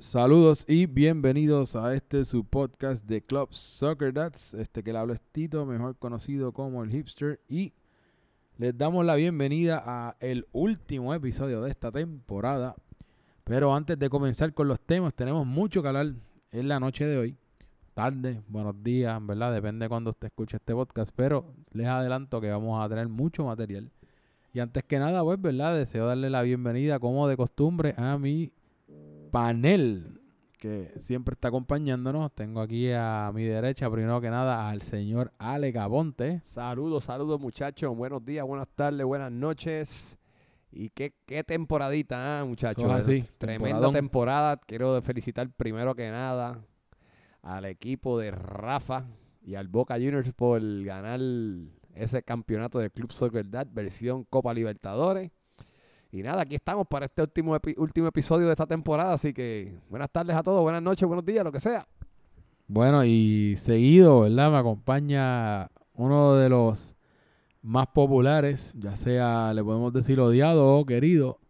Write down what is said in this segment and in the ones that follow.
Saludos y bienvenidos a este su podcast de Club Soccer Dads, este que le hablo es Tito, mejor conocido como el hipster y les damos la bienvenida a el último episodio de esta temporada. Pero antes de comenzar con los temas, tenemos mucho que hablar en la noche de hoy. Tarde, buenos días, ¿verdad? Depende de cuando usted escuche este podcast, pero les adelanto que vamos a tener mucho material. Y antes que nada, pues, ¿verdad? Deseo darle la bienvenida, como de costumbre, a mi panel que siempre está acompañándonos. Tengo aquí a mi derecha, primero que nada, al señor Ale Gabonte. Saludos, saludos muchachos. Buenos días, buenas tardes, buenas noches. Y qué, qué temporadita, ¿ah, muchachos. Así, Tremenda temporadón. temporada. Quiero felicitar primero que nada al equipo de Rafa y al Boca Juniors por ganar ese campeonato de Club Soccer Dad versión Copa Libertadores. Y nada, aquí estamos para este último, último episodio de esta temporada. Así que buenas tardes a todos, buenas noches, buenos días, lo que sea. Bueno, y seguido, ¿verdad? Me acompaña uno de los más populares, ya sea, le podemos decir odiado o querido,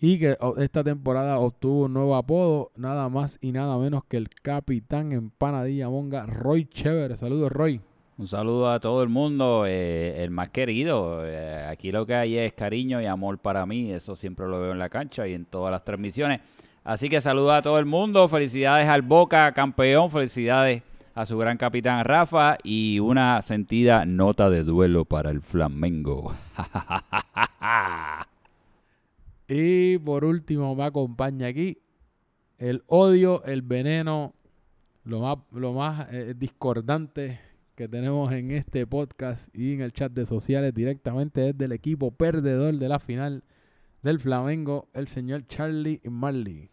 y que esta temporada obtuvo un nuevo apodo, nada más y nada menos que el capitán empanadilla monga, Roy Chévere. Saludos, Roy. Un saludo a todo el mundo, eh, el más querido. eh, aquí lo que hay es cariño y amor para mí, eso siempre lo veo en la cancha y en todas las transmisiones. Así que saludo a todo el mundo, felicidades al Boca campeón, felicidades a su gran capitán Rafa y una sentida nota de duelo para el Flamengo. Y por último me acompaña aquí el odio, el veneno, lo más, lo más eh, discordante que tenemos en este podcast y en el chat de sociales directamente desde el equipo perdedor de la final del Flamengo, el señor Charlie Marley.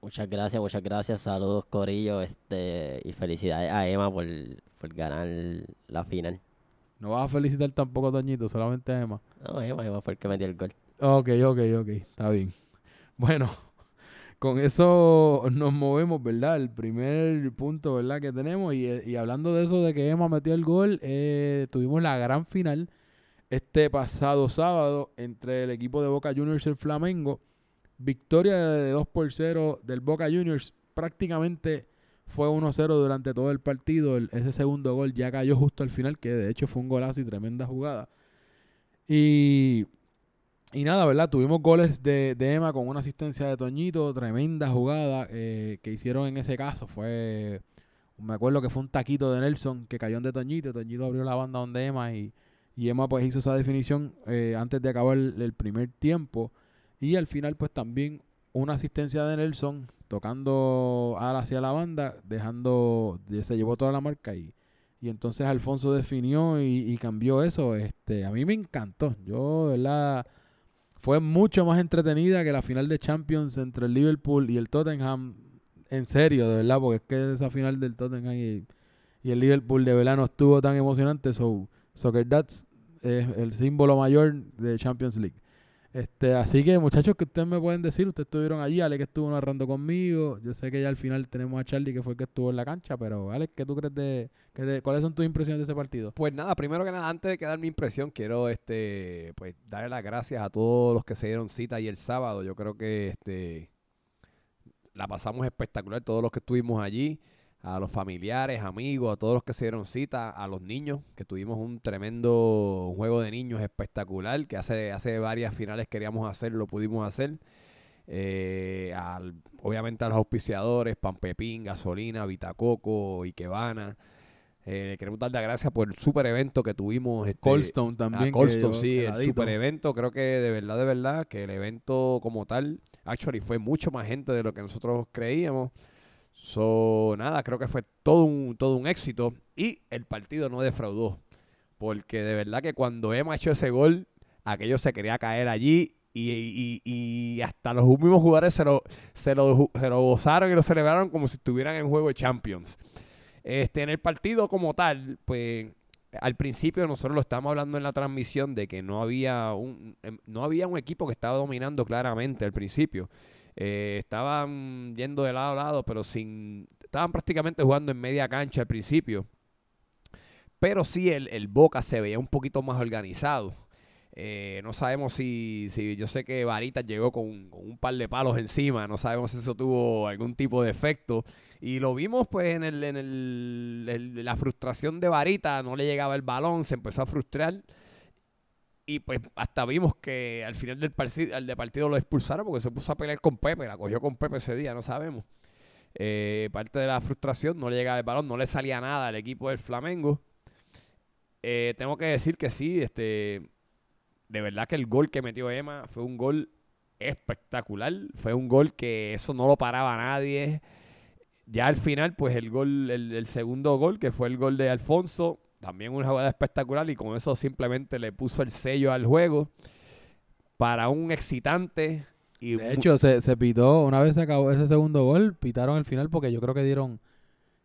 Muchas gracias, muchas gracias. Saludos, Corillo. Este, y felicidades a Emma por, por ganar la final. No vas a felicitar tampoco a Toñito, solamente a Emma. No, Emma, Emma fue el que metió el gol. Ok, ok, ok, está bien. Bueno, con eso nos movemos, ¿verdad? El primer punto, ¿verdad? Que tenemos. Y, eh, hablando de eso, de que Emma metió el gol, eh, tuvimos la gran final este pasado sábado entre el equipo de Boca Juniors y el Flamengo. Victoria de 2 por 0 del Boca Juniors. Prácticamente fue 1-0 durante todo el partido. Ese segundo gol ya cayó justo al final, que de hecho fue un golazo y tremenda jugada. Y y nada, ¿verdad? Tuvimos goles de, de Emma con una asistencia de Toñito, tremenda jugada eh, que hicieron en ese caso. Fue, me acuerdo que fue un taquito de Nelson que cayó de Toñito. Toñito abrió la banda donde Emma y, y Emma pues hizo esa definición eh, antes de acabar el, primer tiempo. Y al final pues también una asistencia de Nelson tocando al hacia la banda, dejando, se llevó toda la marca y, y entonces Alfonso definió y, y cambió eso. Este, a mí me encantó. Yo, ¿verdad? Fue mucho más entretenida que la final de Champions entre el Liverpool y el Tottenham. En serio, de verdad, porque es que esa final del Tottenham y, el Liverpool de verdad no estuvo tan emocionante. So, Soccer Dads es el símbolo mayor de Champions League. Este, así que muchachos, que ustedes me pueden decir, ustedes estuvieron allí, Ale que estuvo narrando conmigo, yo sé que ya al final tenemos a Charlie que fue el que estuvo en la cancha, pero Alex, ¿qué tú crees de, que cuáles son tus impresiones de ese partido? Pues nada, primero que nada, antes de que dar mi impresión, quiero este pues darle las gracias a todos los que se dieron cita y el sábado. Yo creo que este la pasamos espectacular, todos los que estuvimos allí, a los familiares, amigos, a todos los que se dieron cita, a los niños, que tuvimos un tremendo juego de niños espectacular, que hace, hace varias finales queríamos hacer, lo pudimos hacer. Eh, al- obviamente a los auspiciadores, Pan Pepín, Gasolina, Vitacoco, Ikebana. Eh, queremos dar las gracias por el super evento que tuvimos. Este, también. llegó sí, el super evento. Creo que de verdad, de verdad, que el evento como tal, actually, fue mucho más gente de lo que nosotros creíamos. So, nada, creo que fue todo un, todo un éxito. Y el partido no defraudó. Porque de verdad que cuando Emma echó ese gol, aquello se quería caer allí. Y, y- y hasta los mismos jugadores se lo, se, lo, se lo gozaron y lo celebraron como si estuvieran en juego de Champions. Este, en el partido como tal, pues al principio nosotros lo estábamos hablando en la transmisión de que no había un, em, no había un equipo que estaba dominando claramente al principio. Eh, estaban yendo de lado a lado, pero sin. Estaban prácticamente jugando en media cancha al principio. Pero sí, el, el Boca se veía un poquito más organizado. Eh, no sabemos si, si yo sé que Varita llegó con, un par de palos encima, no sabemos si eso tuvo algún tipo de efecto. Y lo vimos pues en, el, en el, el- la frustración de Varita, no le llegaba el balón, se empezó a frustrar. Y pues hasta vimos que al final del partido, al de partido lo expulsaron porque se puso a pelear con Pepe, la cogió con Pepe ese día, no sabemos. Eh, parte de la frustración, no le llegaba el balón, no le salía nada al equipo del Flamengo. Eh, tengo que decir que sí, este, de verdad que el gol que metió Emma fue un gol espectacular. Fue un gol que eso no lo paraba nadie. Ya al final, pues el gol, el, el segundo gol, que fue el gol de Alfonso, también una jugada espectacular y con eso simplemente le puso el sello al juego para un excitante y De hecho, se, se pitó, una vez se acabó ese segundo gol, pitaron el final porque yo creo que dieron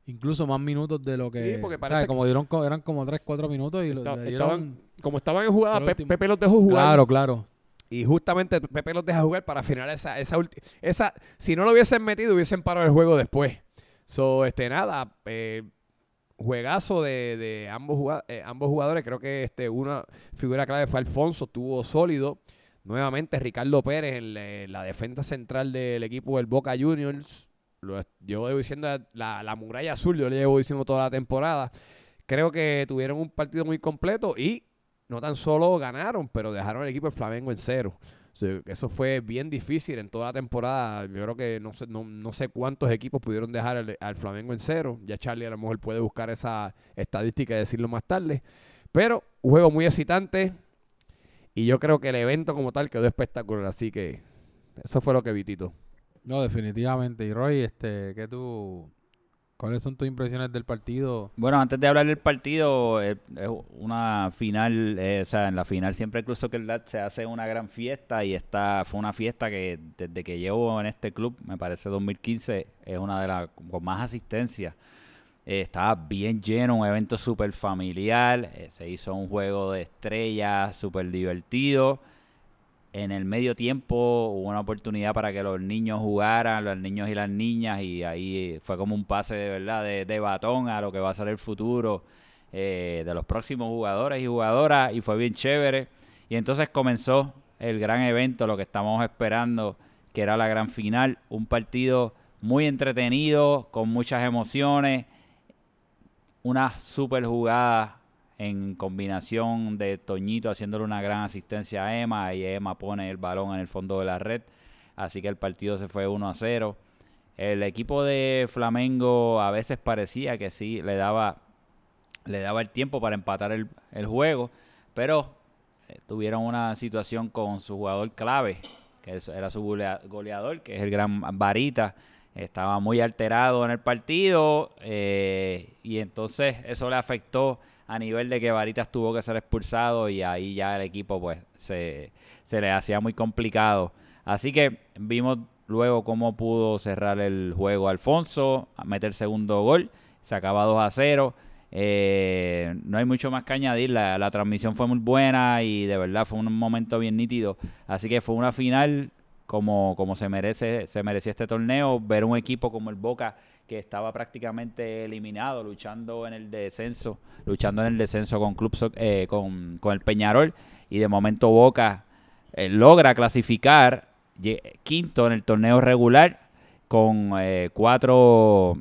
incluso más minutos de lo que... Sí, porque o sea, parece como dieron, eran como 3, 4 minutos y lo, esta- le dieron... estaban, como estaban en jugada, Pe-. Pepe los dejó jugar. Claro, claro. Y justamente Pepe los deja jugar para final esa. Esa, si no lo hubiesen metido, hubiesen parado el juego después. So, este, nada, eh, juegazo de, ambos, juga- eh, ambos jugadores. Creo que este, una figura clave fue Alfonso, estuvo sólido. Nuevamente Ricardo Pérez en la, en la defensa central del equipo del Boca Juniors. Lo llevo diciendo la, la muralla azul, yo le llevo diciendo toda la temporada. Creo que tuvieron un partido muy completo y no tan solo ganaron, pero dejaron el equipo del Flamengo en cero. Eso fue bien difícil en toda la temporada. Yo creo que no sé, no, no sé cuántos equipos pudieron dejar al Flamengo en cero. Ya Charlie a lo mejor puede buscar esa estadística y decirlo más tarde. Pero un juego muy excitante. Y yo creo que el evento como tal quedó espectacular. Así que eso fue lo que vi, Tito. No, definitivamente. Y Roy, este, ¿qué tú... ¿Cuáles son tus impresiones del partido? Bueno, antes de hablar del partido, eh, es una final, eh, o sea, en la final siempre el Club Soccer Dad se hace una gran fiesta y esta fue una fiesta que desde que llevo en este club, me parece 2015, es una de las con más asistencia. Eh, estaba bien lleno, un evento súper familiar, eh, se hizo un juego de estrellas súper divertido. En el medio tiempo hubo una oportunidad para que los niños jugaran, los niños y las niñas, y ahí fue como un pase de verdad de, de batón a lo que va a ser el futuro eh, de los próximos jugadores y jugadoras, y fue bien chévere. Y entonces comenzó el gran evento, lo que estamos esperando, que era la gran final, un partido muy entretenido, con muchas emociones, una super jugada en combinación de Toñito haciéndole una gran asistencia a Emma y Emma pone el balón en el fondo de la red. Así que el partido se fue 1 a 0. El equipo de Flamengo a veces parecía que sí le daba, le daba el tiempo para empatar el, juego, pero eh, tuvieron una situación con su jugador clave, que era su golea- goleador, que es el gran Varita. Estaba muy alterado en el partido eh, y entonces eso le afectó a nivel de que Varitas tuvo que ser expulsado y ahí ya el equipo pues se, se le hacía muy complicado. Así que vimos luego cómo pudo cerrar el juego Alfonso, meter segundo gol, se acaba 2 a 0. Eh, no hay mucho más que añadir, la, la transmisión fue muy buena y de verdad fue un momento bien nítido. Así que fue una final como, como se merece, se merecía este torneo, ver un equipo como el Boca que estaba prácticamente eliminado, luchando en el descenso, luchando en el descenso con Club eh, con, con el Peñarol, y de momento Boca eh, logra clasificar quinto en el torneo regular con eh, cuatro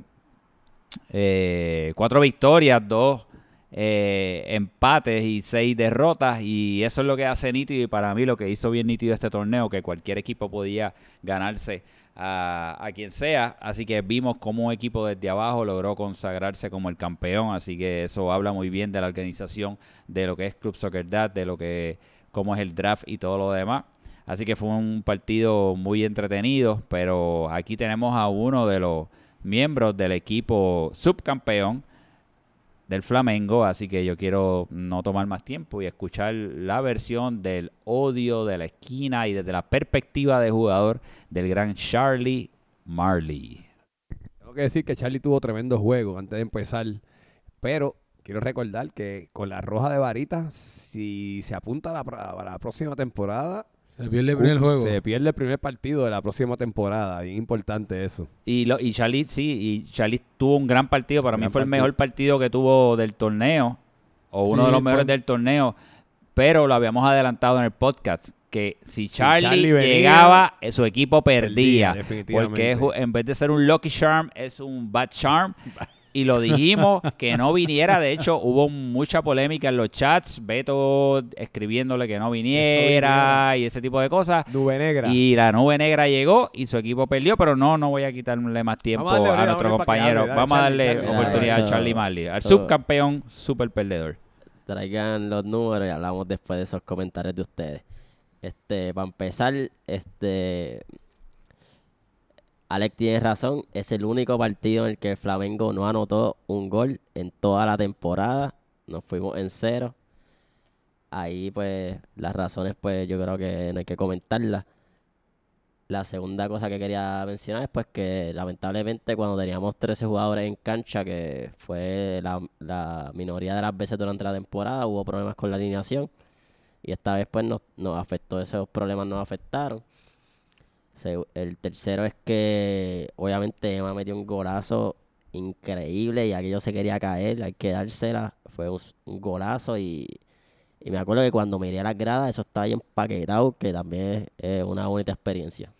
cuatro victorias, dos empates y seis derrotas. Y eso es lo que hace nítido y para mí lo que hizo bien nítido este torneo que cualquier equipo podía ganarse a, a quien sea. Así que vimos como un equipo desde abajo logró consagrarse como el campeón. Así que eso habla muy bien de la organización de lo que es Club Soccer Dad de lo que cómo es el draft y todo lo demás. Así que fue un partido muy entretenido pero aquí tenemos a uno de los miembros del equipo subcampeón del Flamengo, así que yo quiero no tomar más tiempo y escuchar la versión del odio de la esquina y desde la perspectiva de jugador del gran Charlie Marley. Tengo que decir que Charlie tuvo tremendo juego antes de empezar. Pero quiero recordar que con la roja de varita, si se apunta a la, a la próxima temporada, Se pierde el primer uh, juego. se pierde el primer partido de la próxima temporada. Bien importante eso. Y, lo, y Charlie, sí, y Charlie tuvo un gran partido, para mí Gran fue el mejor partido que tuvo del torneo, o uno Sí, de los mejores pues- del torneo. pero lo habíamos adelantado en el podcast, que si Charlie, Charlie venía, llegaba, eh, su equipo perdía. definitivamente. porque es en vez de ser un Lucky Charm, es un Bad Charm. Y lo dijimos, que no viniera. De hecho, hubo mucha polémica en los chats. Beto escribiéndole que no viniera y ese tipo de cosas. Nube negra. Y la nube negra llegó y su equipo perdió, pero no, no voy a quitarle más tiempo a darle, a vamos a nuestro compañero. Vamos a Charlie, darle Charlie. oportunidad Eso- a Charlie Marley, al eso- subcampeón, super perdedor. traigan los números y hablamos después de esos comentarios de ustedes. Este, para empezar, este Alex tiene razón, es el único partido en el que Flamengo no anotó un gol en toda la temporada. Nos fuimos en cero. Ahí pues las razones pues yo creo que no hay que comentarlas. La segunda cosa que quería mencionar es pues que lamentablemente cuando teníamos 13 jugadores en cancha, que fue la, la minoría de las veces durante la temporada, hubo problemas con la alineación. Y esta vez pues nos, nos afectó, esos problemas nos afectaron. El tercero es que obviamente Emma metió un golazo increíble y aquello se quería caer, hay que dársela. Fue un, golazo y, y me acuerdo que cuando miré las gradas eso estaba ahí empaquetado, que también es una bonita experiencia.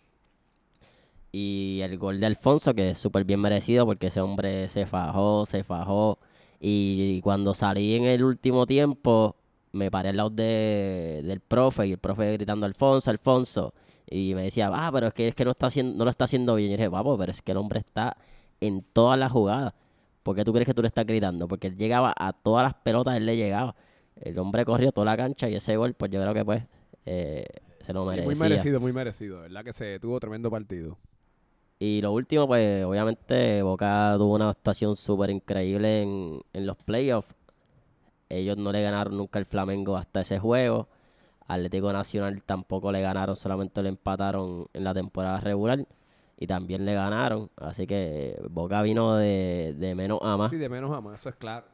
Y el gol de Alfonso, que es súper bien merecido porque ese hombre se fajó, se fajó. Y cuando salí en el último tiempo, me paré al lado de, del profe y el profe gritando Alfonso, Alfonso. Y me decía, ah, pero es que, es que no, está haciendo, no lo está haciendo bien. Y yo dije, papo, pero es que el hombre está en todas las jugadas. ¿Por qué tú crees que tú le estás gritando? Porque él llegaba a todas las pelotas, él le llegaba. El hombre corrió toda la cancha y ese gol, pues yo creo que pues eh, se lo merecía. muy merecido, muy merecido. ¿Verdad que se tuvo tremendo partido? Y lo último, pues obviamente Boca tuvo una actuación súper increíble en, en los playoffs. Ellos no le ganaron nunca el Flamengo hasta ese juego. Atlético Nacional tampoco le ganaron, solamente le empataron en la temporada regular. Y también le ganaron. Así que Boca vino de, de menos a más. Sí, de menos a más, eso es claro.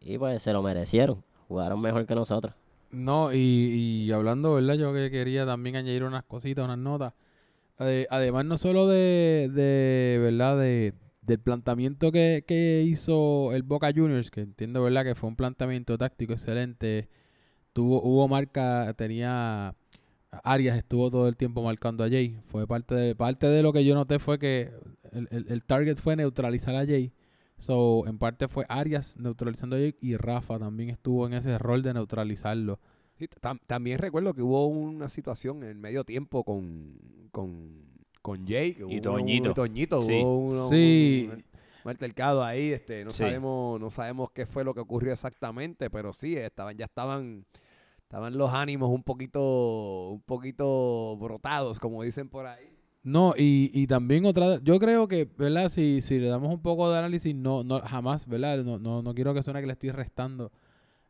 Y pues se lo merecieron. Jugaron mejor que nosotros. No, y, y hablando, ¿verdad? Yo que quería también añadir unas cositas, unas notas. Ade- además, no solo de, de ¿verdad? De, del planteamiento que, que hizo el Boca Juniors, que entiendo, ¿verdad? Que fue un planteamiento táctico excelente. Tuvo, hubo marca, tenía... Arias estuvo todo el tiempo marcando a Jay. Fue parte de, parte de lo que yo noté fue que el, el- el target fue neutralizar a Jay. So, en parte fue Arias neutralizando a Jay y Rafa también estuvo en ese rol de neutralizarlo. Sí, tam- también recuerdo que hubo una situación en medio tiempo con, con, con Jay. que Y hubo un- Toñito. y Toñito, Sí. hubo uno- Sí. un, un altercado ahí. Este, no, Sí. sabemos, no sabemos qué fue lo que ocurrió exactamente, pero sí, estaban, ya estaban, estaban los ánimos un poquito, un poquito brotados, como dicen por ahí. No, y, y también otra, yo creo que, ¿verdad? Si, si le damos un poco de análisis, no, no, jamás, ¿verdad? No, no, no quiero que suene que le estoy restando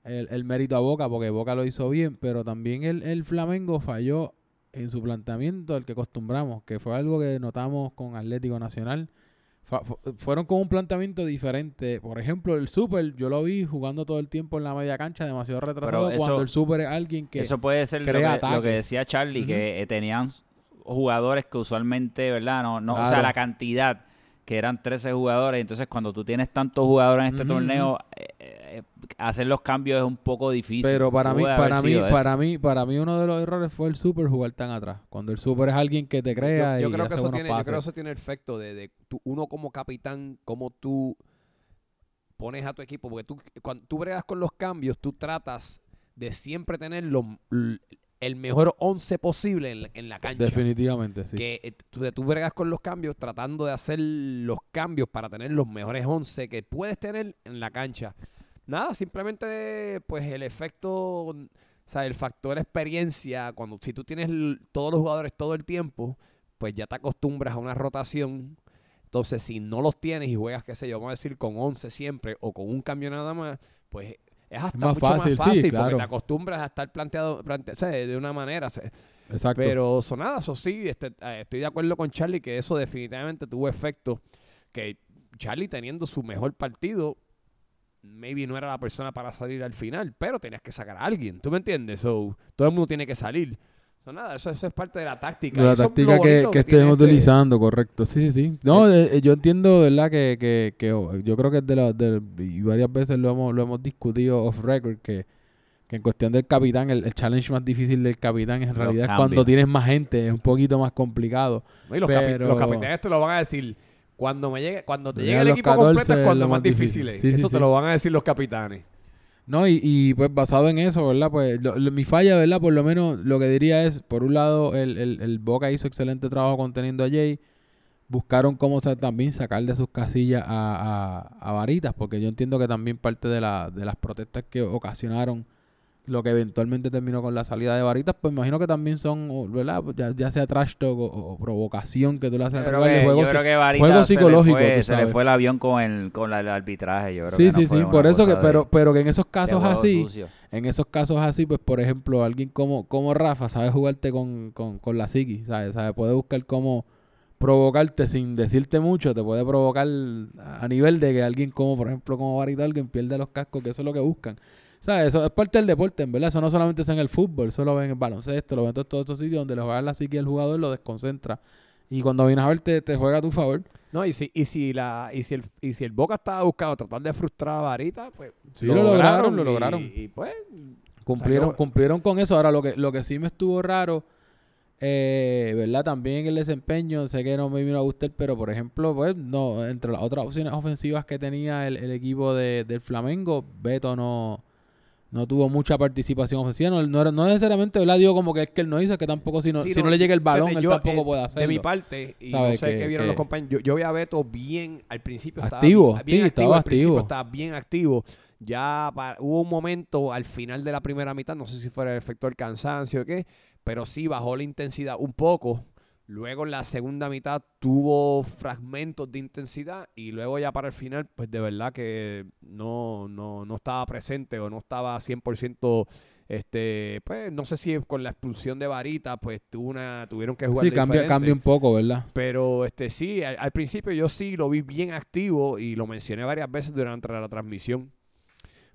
el, el mérito a Boca, porque Boca lo hizo bien, pero también el, el Flamengo falló en su planteamiento, el que acostumbramos, que fue algo que notamos con Atlético Nacional. Fu- fueron con un planteamiento diferente. Por ejemplo, el Super, yo lo vi jugando todo el tiempo en la media cancha, demasiado retrasado, eso- cuando el Super es alguien que... Eso puede ser lo que, lo que decía Charlie, que eh, tenían jugadores que usualmente, ¿verdad? No, no, O sea, la cantidad que eran 13 jugadores. Entonces, cuando tú tienes tantos jugadores en este torneo, eh, eh, hacer los cambios es un poco difícil. Pero para mí, para mí, eso. para mí, para mí uno de los errores fue el super jugar tan atrás. Cuando el super es alguien que te crea yo, yo y creo que hace eso buenos tiene, yo creo que pases. eso tiene el efecto de, de tú- uno como capitán, como tú pones a tu equipo, porque tú cuando tú bregas con los cambios, tú tratas de siempre tener lo- l- el mejor 11 posible en la, en la cancha. Definitivamente, sí. Que eh, tú, tú bregas con los cambios tratando de hacer los cambios para tener los mejores 11 que puedes tener en la cancha. Nada, simplemente pues el efecto, o sea, el factor experiencia, cuando si tú tienes todos los jugadores todo el tiempo, pues ya te acostumbras a una rotación. Entonces, si no los tienes y juegas, qué sé yo, vamos a decir con 11 siempre o con un cambio nada más, pues es hasta más mucho fácil, más fácil claro. porque te acostumbras a estar planteado, plante- o sea, de una manera. o sea, Exacto. pero eso nada, eso sí, este, eh, estoy de acuerdo con Charlie que eso definitivamente tuvo efecto. Que Charlie teniendo su mejor partido, maybe no era la persona para salir al final, pero tenías que sacar a alguien, ¿tú me entiendes? So, todo el mundo tiene que salir. So, nada, eso, eso es parte de la táctica. de la es táctica que, que estemos este- utilizando, correcto. Sí, sí, sí. No, eh, eh, yo entiendo, ¿verdad? Que, que, que oh, yo creo que es de la, de- y varias veces lo hemos, lo hemos discutido off record, que que en cuestión del capitán, el, el challenge más difícil del capitán en realidad es cuando tienes más gente, es un poquito más complicado. No, y los, capi- Pero- los capitanes te lo van a decir. Cuando me llegue, cuando te llegue el equipo 14 completo es cuando más más difícil difícil. es. Sí, sí, Eso te sí. lo van a decir los capitanes. No, y, y pues basado en eso, ¿verdad? Pues lo- lo- mi falla, ¿verdad? Por lo menos lo que diría es, por un lado, el, el, el Boca hizo excelente trabajo conteniendo a Jay. Buscaron cómo también sacar de sus casillas a, a, a Varitas, porque yo entiendo que también parte de, la, de las protestas que ocasionaron lo que eventualmente terminó con la salida de Varitas, pues imagino que también son, ¿verdad? Pues Ya, ya sea trash talk o, o provocación que tú le haces al juego yo creo que juego se le fue- tú se le sabes. fue el avión con el, con la- el arbitraje. Yo creo Sí, que sí, sí, por eso que, de- pero, pero que en esos casos así, sucio. en esos casos así, pues por ejemplo, alguien como, como Rafa sabe jugarte con, con, con la psiqui, ¿sabes? ¿sabes? Puede buscar cómo provocarte sin decirte mucho, te puede provocar a nivel de que alguien como, por ejemplo, como Varita, alguien pierde los cascos, que eso es lo que buscan. ¿Sabes? Eso es parte del deporte, en verdad. Eso no solamente es en el fútbol, eso lo ven en el baloncesto, lo ven en todos, estos sitios donde le juegan la psiqui al jugador, lo desconcentra. Y cuando vienes a ver, te, te juega a tu favor. No, y si, y si la, y si el, y si el Boca estaba buscando tratar de frustrar a Varita, pues Sí, lo lograron, lo y- lograron. Y, pues, Cumplieron, cumplieron con eso. Ahora, lo que, lo que sí me estuvo raro, eh, ¿verdad? También el desempeño, sé que no me vino a gustar, pero por ejemplo, pues, no, entre las otras opciones ofensivas que tenía el, el equipo de, del Flamengo, Beto no, no tuvo mucha participación ofensiva. No, no, no necesariamente. Digo como que es que él no hizo, que tampoco si no, Sí, si no, le llega el balón, fíjate, él yo, tampoco eh, puede hacerlo. De mi parte, y no sé qué vieron que- los compañeros, yo, yo vi a Beto bien, al principio estaba Activo, bien, bien sí, estaba al principio activo. estaba bien activo. Ya hubo un momento al final de la primera mitad, no sé si fuera el efecto del cansancio o qué, pero sí bajó la intensidad un poco. Luego en la segunda mitad tuvo fragmentos de intensidad y luego ya para el final, pues de verdad que no, no, no estaba presente o no estaba 100%, este, pues no sé si con la expulsión de Varita, pues tuvo una, tuvieron que jugar Sí, cambia, cambia un poco, ¿verdad? Pero este sí, al, al principio yo sí lo vi bien activo y lo mencioné varias veces durante la transmisión.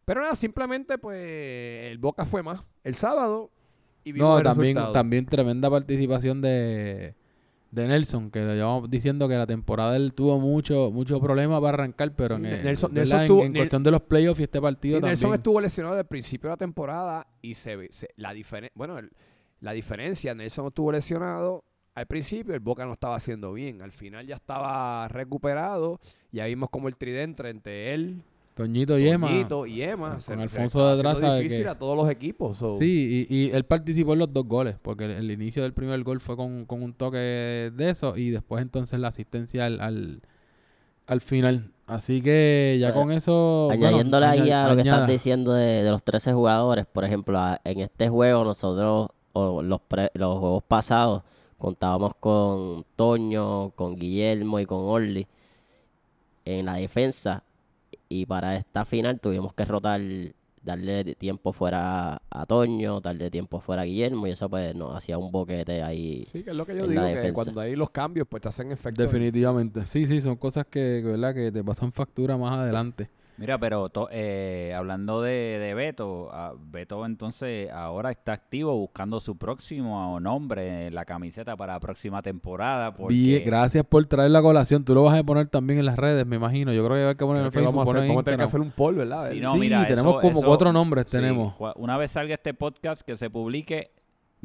Pero nada, simplemente pues el Boca fue más el sábado y vimos No, el también, resultado. también tremenda participación de, de Nelson, que lo llevamos diciendo que la temporada él tuvo mucho mucho problema para arrancar, pero en, Nelson-. Nelson en, tuvo- en cuestión de los playoffs y este partido Sí, Nelson también. estuvo lesionado desde el principio de la temporada y se ve se- la diferencia, bueno, el- la diferencia, Nelson estuvo lesionado al principio, el Boca no estaba haciendo bien, al final ya estaba recuperado y ahí vimos como el tridente entre él, Toñito y Emma. Toñito y Emma, con Alfonso haciendo sabe difícil que- a todos los equipos. so- Sí, y, y él participó en los dos goles, porque el, el inicio del primer gol fue con, con un toque de eso y después entonces la asistencia al, al, al final. Así que ya Bueno, con eso... bueno, Añadiéndole ahí aña- a lo que añada. estás diciendo de, de los 13 jugadores, por ejemplo, a- en este juego nosotros, o los, pre- los juegos pasados, contábamos con Toño, con Guillermo y con Orly en la defensa. Y para esta final tuvimos que rotar, darle tiempo fuera a Toño, darle tiempo fuera a Guillermo, y eso pues nos hacía un boquete ahí. Sí, que es lo que yo digo, que cuando hay los cambios, pues te hacen efecto. Definitivamente. Sí, sí, son cosas que, que, ¿verdad? que te pasan factura más adelante. Mira, pero to- eh, hablando de, de Beto, ah, Beto entonces ahora está activo buscando su próximo nombre en la camiseta para la próxima temporada. Porque Bien, gracias por traer la colación. Tú lo vas a poner también en las redes, me imagino. Yo creo que hay que poner en Creo el que Facebook. vamos a, poner hacer, en vamos que hacer un poll, ¿verdad? Sí, El- no, Sí, mira, tenemos eso- como eso- cuatro nombres. sí, tenemos. una vez salga este podcast que se publique,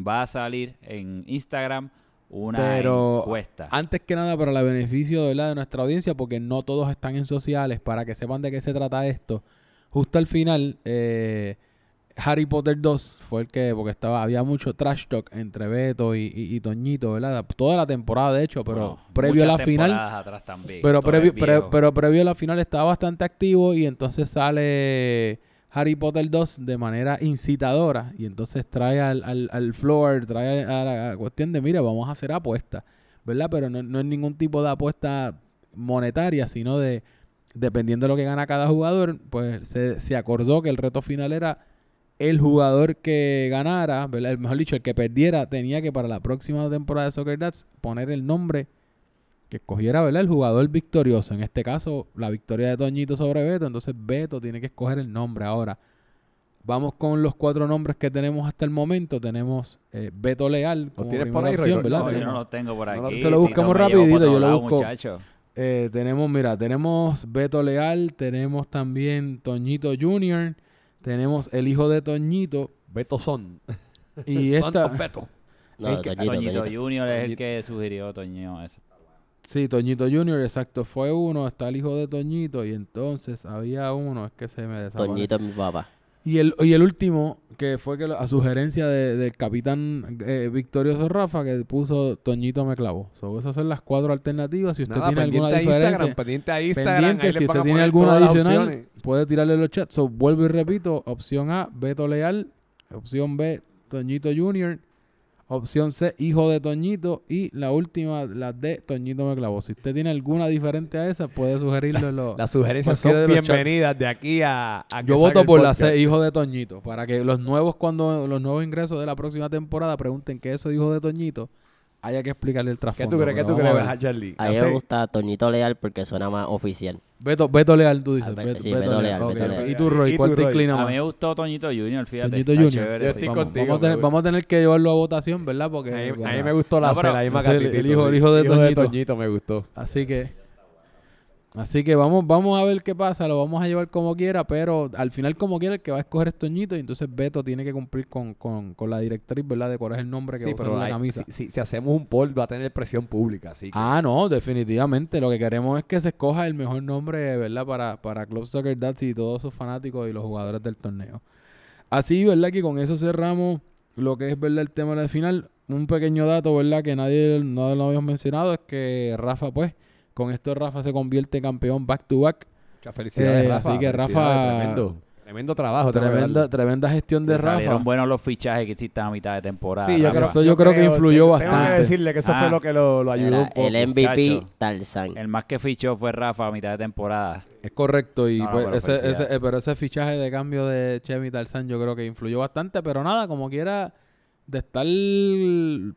va a salir en Instagram una Pero encuesta. Antes que nada, para el beneficio ¿verdad? de nuestra audiencia, porque no todos están en sociales, para que sepan de qué se trata esto. Justo al final, eh, Harry Potter 2 fue el que, porque estaba había mucho trash talk entre Beto y, y- y Toñito, ¿verdad? Toda la temporada, de hecho, pero Bueno, previo a la final, temporadas atrás también, pero previo, pre- pero previo a la final estaba bastante activo y entonces sale Harry Potter 2 de manera incitadora y entonces trae al, al, al floor, trae a la, cuestión de, mira, vamos a hacer apuestas, ¿verdad? Pero no, no es ningún tipo de apuesta monetaria, sino de, dependiendo de lo que gana cada jugador, pues se, se acordó que el reto final era el jugador que ganara, ¿verdad? El, mejor dicho, el que perdiera tenía que para la próxima temporada de Soccer Dads poner el nombre que escogiera, ¿verdad? El jugador victorioso. En este caso, la victoria de Toñito sobre Beto. Entonces, Beto tiene que escoger el nombre. Ahora, vamos con los cuatro nombres que tenemos hasta el momento. Tenemos eh, Beto Leal como tienes por ahí, opción? ¿verdad? No, yo Tenemos- no lo tengo por aquí. se lo buscamos rapidito, yo lo busco. Eh, tenemos, mira, tenemos Beto Leal, tenemos también Toñito Jr., tenemos el hijo de Toñito Beto Son. y Son esta... of Beto. No, Es que- Toñito, Toñito Toñito. Junior es el que sugirió Toño. ese. Sí, Toñito Junior, exacto, fue uno, está el hijo de Toñito y entonces había uno, es que se me desapareció. Toñito es mi papá. Y el, y el último, que fue que lo- a sugerencia de- del capitán eh, Victorioso Rafa, que puso Toñito me clavó. So, esas son las cuatro alternativas. Si usted Nada, tiene alguna a Instagram, diferencia, pendiente a Instagram. pendiente, ahí si usted tiene alguna adicional, puede tirarle los chats. So, vuelvo y repito, opción A, Beto Leal. Opción B, Toñito Junior. Opción C, hijo de Toñito. Y la última, la D, Toñito me clavó. Si usted tiene alguna diferente a esa, puede sugerirlo en los... Las sugerencias son de bienvenidas de aquí a, Yo voto por la. C, hijo de Toñito, para que los nuevos cuando los nuevos ingresos de la próxima temporada pregunten qué es eso hijo de Toñito, haya que explicarle el ¿Qué trasfondo. tú crees? ¿Qué tú crees, a. Charlie? A mí ¿La me gusta Toñito Leal porque suena más oficial. Beto, Beto Leal, tú dices. Be- Beto, sí, Beto Leal. Leal, ok, Beto ok. Leal. ¿Y tú, Roy? ¿Y ¿Cuál tú, te inclina A mí me gustó Toñito Junior, fíjate. Toñito Junior. chévere Yo estoy Vamos, contigo, vamos a tener, me- vamos a tener que llevarlo a votación, ¿verdad? Porque A mí, a bueno, mí me gustó la No, C, pero la misma no sé, el- hijo- el sí. hijo de Toñito. Toñito me gustó. Así que así que vamos vamos a ver qué pasa, lo vamos a llevar como quiera, pero al final como quiera el que va a escoger es Toñito y entonces Beto tiene que cumplir con, con, con la directriz, ¿verdad? De cuál es el nombre que Sí, va a usar en la camisa. si, si- si hacemos un poll va a tener presión pública, así que... Ah, no, definitivamente. Lo que queremos es que se escoja el mejor nombre, ¿verdad? Para, para Club Soccer Dads y todos sus fanáticos y los jugadores del torneo. Así, ¿verdad? Que con eso cerramos lo que es, ¿verdad? El tema de la final. Un pequeño dato, ¿verdad? Que nadie no lo habíamos mencionado es que Rafa, pues, con esto Rafa se convierte en campeón back to back. Muchas felicidades, Eh, Rafa. así que, Rafa, Tremendo, tremendo trabajo. Tremenda, tremenda gestión de Rafa. buenos los fichajes que hiciste a mitad de temporada. Sí, yo creo, Eso yo creo que influyó tengo- Tengo bastante. que decirle que eso Ah. fue lo que lo, lo ayudó Era un poco. el MVP. Tarzan. El más que fichó fue Rafa a mitad de temporada. Es correcto, y No, no, pues pero ese, ese, eh, pero ese fichaje de cambio de Chemi Tarzán yo creo que influyó bastante, pero nada, como quiera, de estar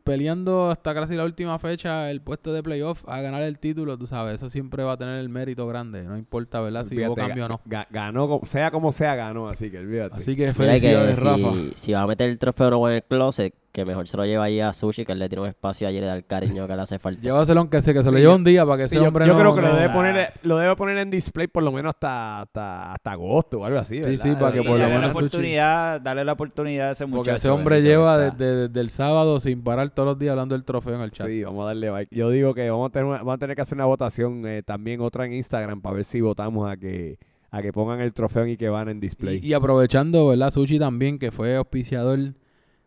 peleando hasta casi la última fecha el puesto de playoff a ganar el título, tú sabes, eso siempre va a tener el mérito grande, no importa, ¿verdad? Si hubo cambio o no. ga- ganó, como- sea como sea, ganó, así que olvídate. Así que felicidades, que Rafa. si, si va a meter el trofeo nuevo en el closet, que mejor se lo lleva ahí a Sushi, que él le tiene un espacio allí le da el cariño que le hace falta. Llévaselo aunque sea, que se lo Sí, lleve un día para que Sí, ese yo, hombre yo no- creo que no- lo, debe Ah. poner, lo debe poner en display por lo menos hasta, hasta, hasta agosto o algo así. Sí, ¿verdad? sí, para que por lo la menos Sushi- darle la oportunidad a ese muchacho. Porque ese hombre lleva desde el sábado sin parar todos los días hablando del trofeo en el chat. Sí, vamos a darle like. Yo digo que vamos a tener, una- vamos a tener que hacer una votación eh, también otra en Instagram para ver si votamos a que a que pongan el trofeo y que van en display. Y, y aprovechando, ¿verdad? Sushi también, que fue auspiciador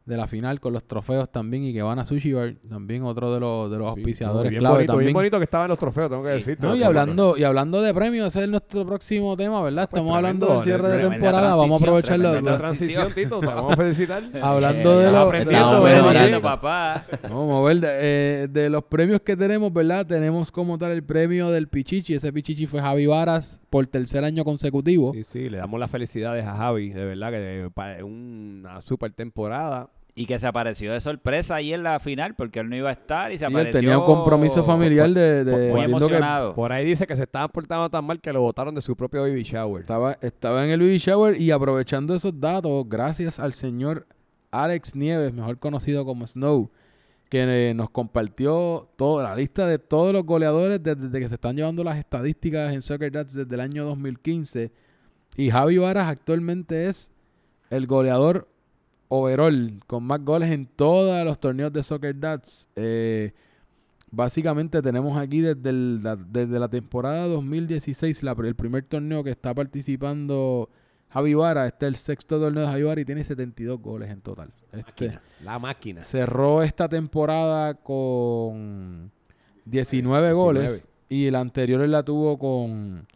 de la final con los trofeos también y que van a Sushi Bar, también otro de los, de los Sí, auspiciadores bien clave bonito, también. bien bonito que estaban los trofeos, tengo que decirte. No, y hablando, y hablando de premios, ese es nuestro próximo tema, ¿verdad? Pues Estamos hablando del cierre de temporada, vamos a aprovecharlo. La transición, Tito, te vamos a felicitar. Hablando de Eh, los- aprendiendo, papá. Vamos a ver, de, eh, de los premios que tenemos, ¿verdad? Tenemos como tal el premio del Pichichi. Ese Pichichi fue Javi Varas por tercer año consecutivo. Sí, sí, le damos las felicidades a Javi, de verdad que para una super temporada. Y que se apareció de sorpresa ahí en la final porque él no iba a estar y se Sí, él apareció. tenía un compromiso familiar de, de- Muy entiendo que emocionado. Por ahí dice que se estaban portando tan mal que lo votaron de su propio baby shower. Estaba, estaba en el baby shower y aprovechando esos datos, gracias al señor Alex Nieves, mejor conocido como Snow, que eh, nos compartió toda la lista de todos los goleadores desde, desde que se están llevando las estadísticas en Soccer Dats desde el año 2015. Y Javi Varas actualmente es el goleador overall con más goles en todos los torneos de Soccer Dats. Eh, Básicamente tenemos aquí desde, el- la, desde la temporada 2016, la, el primer torneo que está participando Javi Vara. Este es el sexto torneo de Javi Vara y tiene 72 goles en total. Este, Máquina, la máquina. cerró esta temporada con 19 goles y la anterior la tuvo con...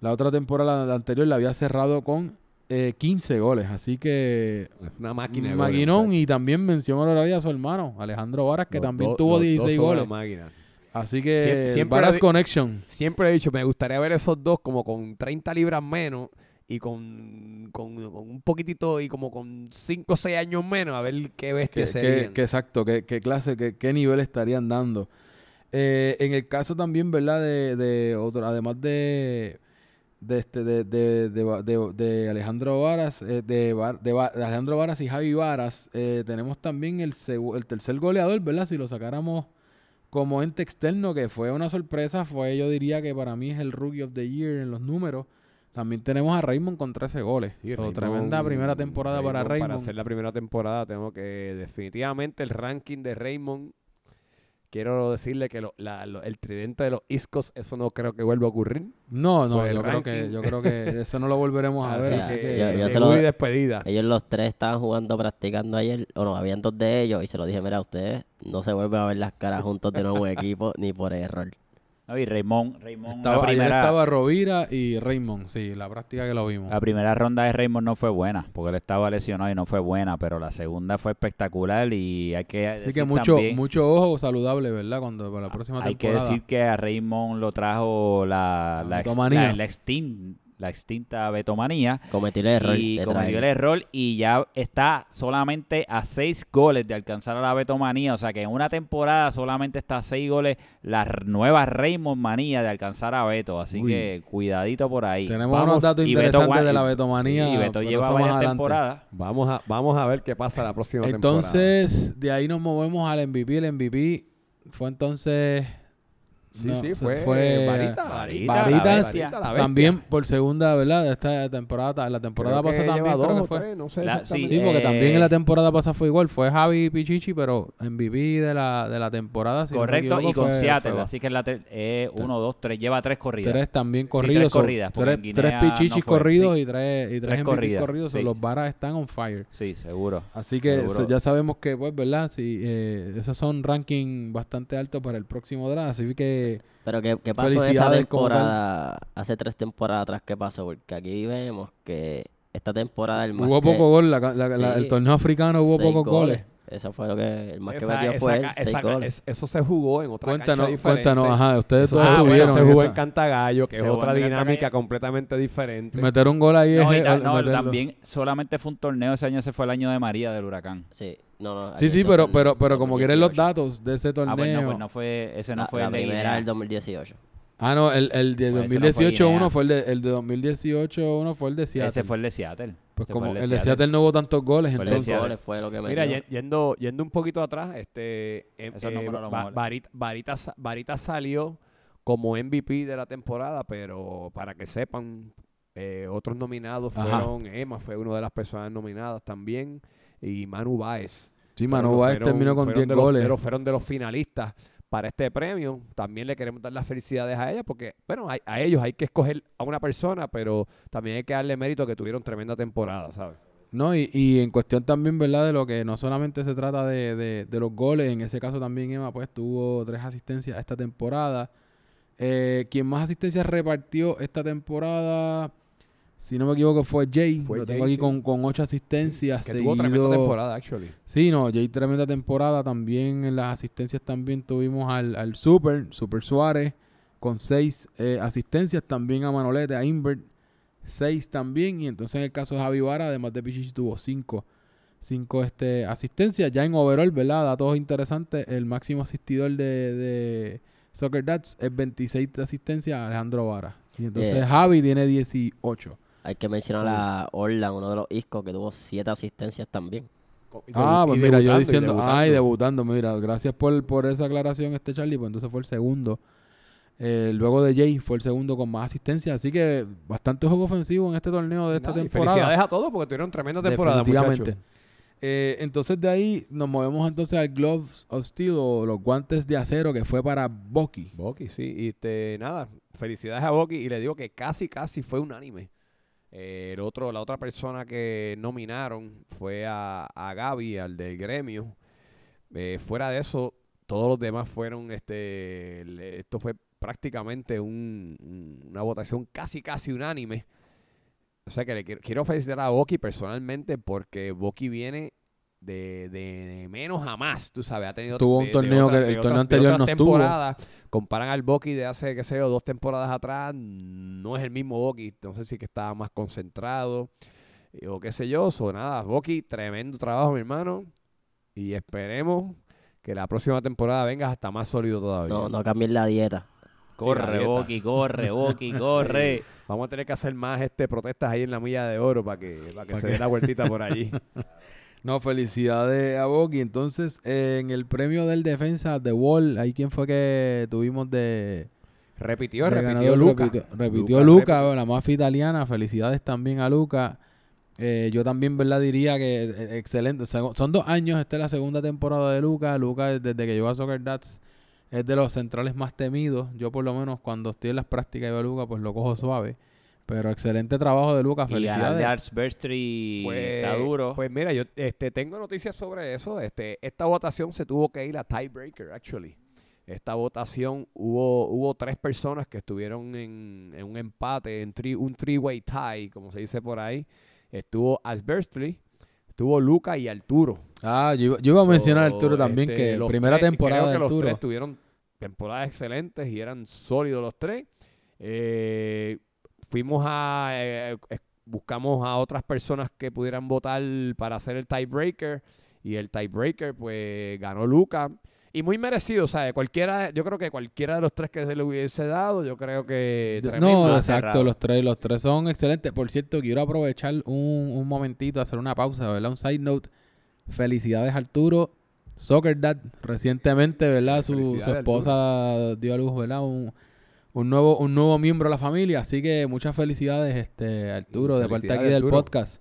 La otra temporada la anterior la había cerrado con eh, 15 goles. Así que Es una máquina. goles, muchacho. y también mención honoraria a su hermano, Alejandro Varas, que Los también tuvo los dos 16 son una goles. máquina. Así que Siem- siempre Varas he- Connection. Siempre he dicho, me gustaría ver esos dos como con 30 libras menos y con, con, con un poquitito y como con 5 o 6 años menos, a ver qué bestia Que, serían. que- que exacto, qué, qué clase, qué, qué nivel estarían dando. Eh, en el caso también, ¿verdad? De, de otro, además de de este de, de, de, de- Alejandro Varas, eh, de, Alejandro Varas y Javi Varas, eh, tenemos también el, el tercer goleador, ¿verdad? Si lo sacáramos como ente externo, que fue una sorpresa, fue yo diría que para mí es el Rookie of the Year en los números, También tenemos a Raymond con 13 goles. Sí, So, Raymond- tremenda primera temporada para Raymond. Para hacer la primera temporada tengo que definitivamente el ranking de Raymond quiero decirle que lo- la- lo- el tridente de los Iscos eso no creo que vuelva a ocurrir. No, no, yo creo, que, yo creo que eso no lo volveremos a ver. así que, que- yo- yo de se lo- muy despedida. Ellos los tres estaban jugando, practicando ayer, o no, habían dos de ellos, y se lo dije, mira, ustedes no se vuelven a ver las caras juntos de nuevo en equipo, ni por error. No, y Raymond, Raymond estaba, la, primera, estaba Rovira y Raymond, sí, la práctica que lo vimos. la primera ronda de Raymond no fue buena, porque él estaba lesionado y no fue buena, pero la segunda fue espectacular y hay que Así decir que mucho, también- mucho ojo saludable, ¿verdad? Cuando para la próxima Hay que temporada. decir que a Raymond lo trajo la, La la, ex- la- la extin- la extinta betomanía Cometió el error. y cometió el error y ya está solamente a seis goles de alcanzar a la betomanía. O sea que en una temporada solamente está a seis goles la nueva Raymond manía de alcanzar a Beto. Así Uy. que cuidadito por ahí. Tenemos Vamos, unos datos y Beto interesantes de la y- betomanía. Sí, y Beto lleva varias adelante. temporadas. Vamos a vamos a ver qué pasa la próxima temporada. Entonces, de ahí nos movemos al MVP. El MVP fue entonces. Sí, no, sí, fue, fue Varita. Varita, Varitas, la la bestia. También por segunda, ¿verdad? Esta temporada, la temporada Creo que pasada también creo dos que o fue. tres, no sé La-. Sí, porque Eh, también en la temporada pasada fue igual. Fue Javi Pichichi, pero MVP de la, de la temporada. si no Correcto, y con fue- Seattle. fue- así que la te- eh, uno, dos, tres, lleva tres corridas. Tres también Sí, corridos. tres corridas, tres, en tres pichichis no fue, corridos sí. y tres, y tres, Tres corridas, corridos. sí. los varas están on fire. Sí, seguro. Así que Seguro. ya sabemos que, pues, ¿verdad? Sí, eh, esos son rankings bastante altos para el próximo draft. Así que Pero ¿qué, qué pasó en esa temporada, hace tres temporadas atrás? ¿Qué pasó? Porque aquí vemos que esta temporada el más hubo que- poco gol. La, la- la- Sí. el torneo africano hubo seis pocos goles. Eso fue lo que el más que metió esa fue él, seis esa ca- goles. es- eso se jugó en otra Cuéntanos, cancha diferente. cuéntanos, ajá. Ustedes Eso todos se, jugó- estuvieron se en jugó en Cantagallo, que Se es otra dinámica completamente diferente. Meter un gol ahí No, es y ta- el- no, meterlo. también solamente fue un torneo. Ese año se fue el año de María del huracán. Sí, no, no. Sí, sí, pero, 2000, pero, pero como quieren los 2018. datos de ese torneo. Ah, pues no, pues no fue, ese no La, fue la el de primera del 2018. Ah, no, el, el de Pues ese no fue 2018 Guinea. uno fue el de, el de 2018 uno fue el de Seattle. Ese fue el de Seattle. Pues Ese como el de Seattle no hubo tantos goles, Fue el de entonces. Seattle. goles fue lo que Mira, metió. yen- yendo, yendo un poquito atrás, este, eh, Varita sa- Varita salió como MVP de la temporada, pero para que sepan, eh, otros nominados Ajá. fueron, Emma fue una de las personas nominadas también, y Manu Báez. Sí, Manu fueron- terminó con fueron 10 de los- goles. los- fueron de los finalistas para este premio. También le queremos dar las felicidades a ella porque, bueno, a, ellos hay que escoger a una persona, pero también hay que darle mérito que tuvieron tremenda temporada, ¿sabes? No, y, y en cuestión también, ¿verdad? De lo que no solamente se trata de, de, de los goles, en ese caso también Emma pues tuvo tres asistencias esta temporada. Eh, quien más asistencias repartió esta temporada, si no me equivoco, fue Jay. Fue lo tengo Jay, aquí sí. con, con ocho asistencias. Que tuvo tremenda temporada, actually. Sí, no, Jay tremenda temporada. También en las asistencias también tuvimos al, al Super, Super Suárez, con seis eh, asistencias. También a Manolete, a Invert, seis también. Y entonces en el caso de Javi Vara, además de Pichichi, tuvo cinco, cinco este, asistencias. Ya en overall, ¿verdad? Datos interesantes. El máximo asistidor de, de Soccer Dats es 26 asistencias, Alejandro Vara. Y entonces Yeah. Javi tiene 18. Hay que mencionar a Orlan, uno de los Iscos, que tuvo siete asistencias también. Ah, pues mira, yo y diciendo, ay, debutando, mira, gracias por, por esa aclaración, este Charlie, pues entonces fue el segundo. Eh, luego de Jay fue el segundo con más asistencia, así que bastante juego ofensivo en este torneo de esta Nada, temporada. Felicidades a todos porque tuvieron tremenda temporada, Definitivamente. muchachos. Eh, entonces de ahí nos movemos entonces al Gloves of Steel o los guantes de acero que fue para Bucky. Boki, sí. Y este, nada, felicidades a Boki. Y le digo que casi, casi fue unánime. Eh, el otro, la otra persona que nominaron fue a, a Gaby, al del gremio. Eh, fuera de eso, todos los demás fueron, este, esto fue prácticamente un- una votación casi, casi unánime. O sea que le quiero, quiero felicitar a Boki personalmente porque Boki viene de, de- de menos a más, tú sabes, ha tenido Tuvo un de- de torneo que el otras- torneo anterior no estuvo. temporadas, comparan al Boki de hace, qué sé yo, dos temporadas atrás, no es el mismo Boki, no sé si que estaba más concentrado eh, o qué sé yo, o nada, Boki, tremendo trabajo, mi hermano, y esperemos que la próxima temporada vengas hasta más sólido todavía. No, no cambien la dieta. Corre, dieta. Boqui, corre, Boqui, corre. Vamos a tener que hacer más este protestas ahí en la milla de oro para que, para que ¿Pa' se dé la vueltita por allí. No, felicidades a Bucky. Entonces, en el premio del defensa de Wall, ahí quién fue que tuvimos de Repitió, de repitió ganador, Luca. Repitió, repitió Luca la mafia italiana. Felicidades también a Luca. Eh, yo también, ¿verdad? Diría que eh, excelente. Son dos años, esta es la segunda temporada de Luca. Luca, desde que llegó a Soccer Dats, es de los centrales más temidos. Yo, por lo menos, cuando estoy en las prácticas de Luca, pues lo cojo suave. Pero excelente trabajo de Luca. Y ganar de Felicidades. Arts Bertry Pues, está duro. Pues mira, yo este, tengo noticias sobre eso. Este, esta votación se tuvo que ir a tiebreaker, actually. Esta votación hubo, hubo tres personas que estuvieron en, en un empate, en three- un three-way tie, como se dice por ahí. Estuvo Albertly, estuvo Luca y Arturo. Ah, yo, iba- yo iba a mencionar a Arturo también, este, que los primera tres- temporada creo de que los Arturo. tres tuvieron temporadas excelentes y eran sólidos los tres. Eh, fuimos a eh, eh, buscamos a otras personas que pudieran votar para hacer el tiebreaker y el tiebreaker pues ganó Luca y muy merecido, o sea, cualquiera, yo creo que cualquiera de los tres que se le hubiese dado, yo creo que. No, exacto, cerrado. los tres, los tres son excelentes. Por cierto, quiero aprovechar un, un momentito, hacer una pausa, ¿verdad? Un side note. Felicidades Arturo. Soccer Dad, recientemente, ¿verdad? Su, esposa dio a luz, ¿verdad? Un, un nuevo, un nuevo miembro de la familia. Así que muchas felicidades, este, Arturo, de parte aquí del Arturo. podcast.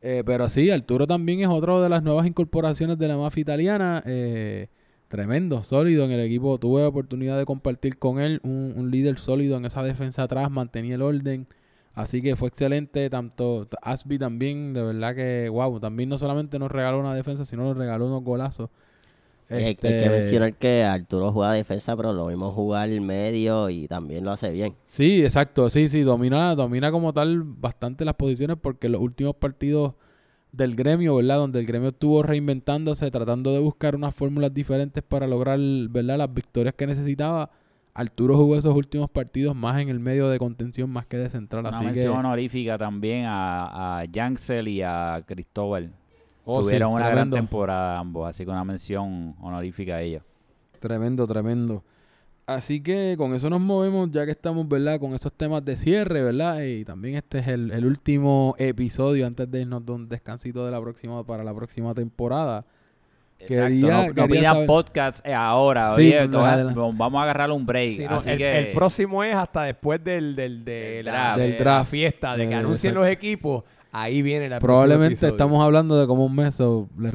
Eh, pero sí, Arturo también es otro de las nuevas incorporaciones de la mafia italiana. eh, tremendo, sólido en el equipo. Tuve la oportunidad de compartir con él un, un líder sólido en esa defensa atrás, mantenía el orden. Así que fue excelente. Tanto Asby también, de verdad que, wow, también no solamente nos regaló una defensa, sino nos regaló unos golazos. Hay- Hay Este, que mencionar que Arturo juega defensa, pero lo vimos jugar medio y también lo hace bien. Sí, exacto, sí, sí, domina, domina como tal bastante las posiciones porque los últimos partidos del gremio, ¿verdad? Donde el gremio estuvo reinventándose, tratando de buscar unas fórmulas diferentes para lograr, ¿verdad? Las victorias que necesitaba. Arturo jugó esos últimos partidos más en el medio de contención más que de central, Una así que... mención honorífica también a, a y a Cristóbal. Oh, sí, Tuvieron una gran temporada ambos, así que una mención honorífica a ellos. Tremendo, tremendo. Así que con eso nos movemos, ya que estamos, ¿verdad? Con esos temas de cierre, ¿verdad? Y también este es el, el último episodio antes de irnos de un descansito de la próxima para la próxima temporada. Quería- Exacto, no, no quería pidan saber- podcast eh, ahora, Sí, oye, pues, coja- vamos a agarrar un break. Sí, no, así el, que el próximo es hasta después del, del, de Del la, draft. de Del la draft. fiesta, de que Eh, anuncien exacto. los equipos. Ahí viene la Probablemente estamos hablando de como un mes o les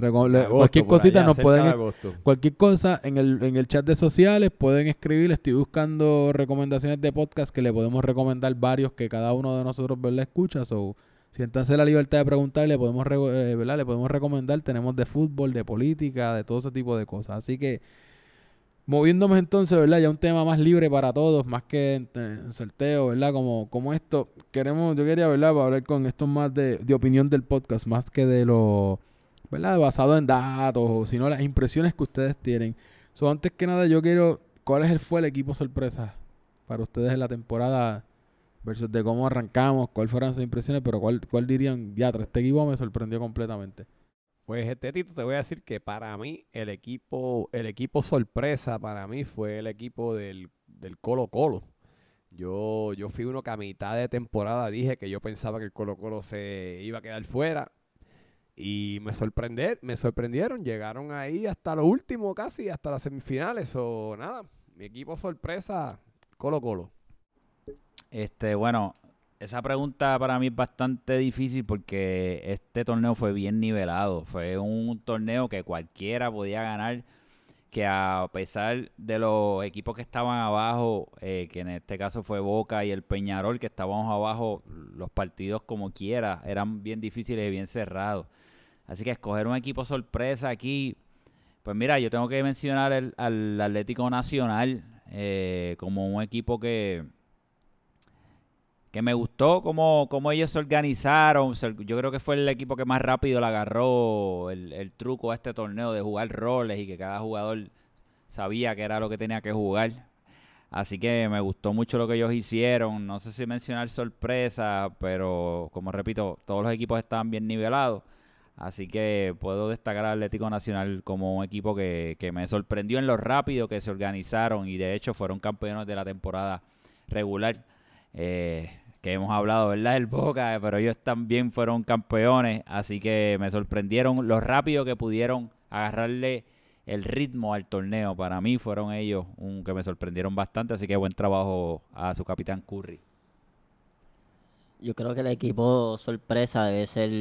cualquier cosita nos pueden cualquier cosa en el, en el chat de sociales pueden escribir, estoy buscando recomendaciones de podcast que le podemos recomendar varios que cada uno de nosotros ¿verdad? escucha, so siéntanse la libertad de preguntar, le podemos eh, ¿verdad? le podemos recomendar, tenemos de fútbol, de política, de todo ese tipo de cosas, así que moviéndonos entonces, ¿verdad? Ya un tema más libre para todos, más que en, sorteo, ¿verdad? Como, como esto, queremos, yo quería, ¿verdad? Para hablar con esto más de, de opinión del podcast, más que de lo, ¿verdad? Basado en datos, sino las impresiones que ustedes tienen. So, antes que nada, yo quiero, ¿cuál es el, fue el equipo sorpresa para ustedes en la temporada versus de cómo arrancamos? ¿Cuáles fueron sus impresiones? Pero ¿cuál, cuál dirían? Ya, este equipo me sorprendió completamente. Pues este Tito te voy a decir que para mí el equipo, el equipo sorpresa para mí fue el equipo del, del Colo Colo. Yo, yo fui uno que a mitad de temporada dije que yo pensaba que el Colo Colo se iba a quedar fuera. Y me sorprender, me sorprendieron, llegaron ahí hasta lo último casi, hasta las semifinales. O nada, mi equipo sorpresa, Colo Colo. Este, bueno, esa pregunta para mí es bastante difícil porque este torneo fue bien nivelado. Fue un torneo que cualquiera podía ganar. Que a pesar de los equipos que estaban abajo, eh, que en este caso fue Boca y el Peñarol, que estábamos abajo, los partidos como quiera eran bien difíciles y bien cerrados. Así que escoger un equipo sorpresa aquí, pues mira, yo tengo que mencionar el, al Atlético Nacional eh, como un equipo que, que me gustó cómo, cómo ellos se organizaron. Yo creo que fue el equipo que más rápido le agarró el, el truco a este torneo de jugar roles y que cada jugador sabía que era lo que tenía que jugar. Así que me gustó mucho lo que ellos hicieron. No sé si mencionar sorpresa, pero como repito, todos los equipos estaban bien nivelados. Así que puedo destacar al Atlético Nacional como un equipo que, que me sorprendió en lo rápido que se organizaron y de hecho fueron campeones de la temporada regular. Eh, que hemos hablado, ¿verdad? Del Boca, pero ellos también fueron campeones, así que me sorprendieron lo rápido que pudieron agarrarle el ritmo al torneo. Para mí fueron ellos un, que me sorprendieron bastante, así que buen trabajo a su capitán Curry. Yo creo que el equipo sorpresa debe ser.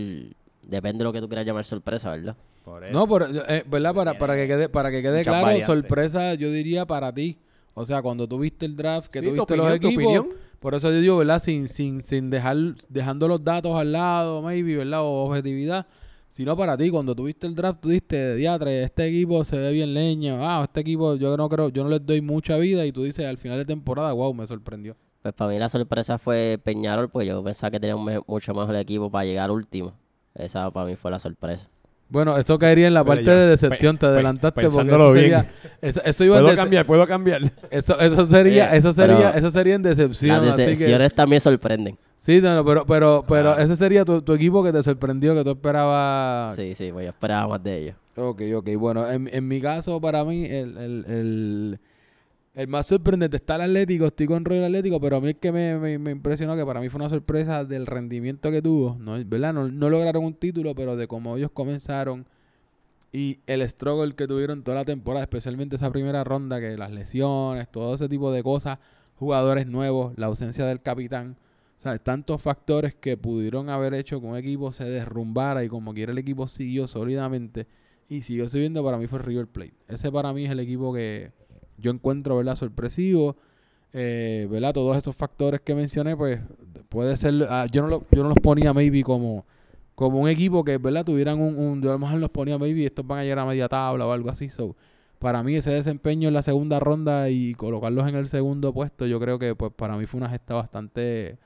Depende de lo que tú quieras llamar sorpresa, ¿verdad? Por eso. No, por, eh, ¿verdad? Para, para que quede, para que quede claro, variantes. sorpresa yo diría para ti. O sea, cuando tuviste el draft, que Sí, tu tuviste los opinión, equipos, opinión. Por eso yo digo, ¿verdad? Sin, sin, sin dejar, dejando los datos al lado, maybe, ¿verdad? O objetividad. Sino para ti, cuando tuviste el draft, tú diste, diatre, este equipo se ve bien leño. Ah, este equipo yo no creo, yo no les doy mucha vida. Y tú dices al final de temporada, wow, me sorprendió. Pues para mí la sorpresa fue Peñarol, pues yo pensaba que tenía mucho mejor equipo para llegar último. Esa para mí fue la sorpresa. Bueno, eso caería en la Pero parte ya, de decepción, te pe- adelantaste porque pensándolo eso bien. sería, eso, eso iba Puedo cambiar, puedo cambiar. Eso, eso sería, Eh, eso sería, eso sería en decepción. Las así que- decepciones también sorprenden. sí, no, no, pero, pero, pero Ah. ese sería tu, tu equipo que te sorprendió, que tú esperabas. Sí, sí, pues yo esperaba más de ellos. Ok, ok. Bueno, en, en mi caso, para mí, el, el, el, el más sorprendente está el Atlético. Estoy con Royal Atlético, pero a mí el que me, me, me impresionó, que para mí fue una sorpresa del rendimiento que tuvo. No, ¿verdad? No, no lograron un título, pero de cómo ellos comenzaron y el struggle que tuvieron toda la temporada, especialmente esa primera ronda, que las lesiones, todo ese tipo de cosas, jugadores nuevos, la ausencia del capitán. O sea, tantos factores que pudieron haber hecho que un equipo se derrumbara y como quiera el equipo siguió sólidamente y siguió subiendo, para mí fue River Plate. Ese para mí es el equipo que yo encuentro, ¿verdad? Sorpresivo. Eh, ¿verdad? Todos esos factores que mencioné, pues puede ser, ah, yo, no lo- yo no los ponía maybe como, como un equipo que, ¿verdad? Tuvieran un, yo a lo mejor los ponía maybe estos van a llegar a media tabla o algo así. So, para mí ese desempeño en la segunda ronda y colocarlos en el segundo puesto, yo creo que pues para mí fue una gesta bastante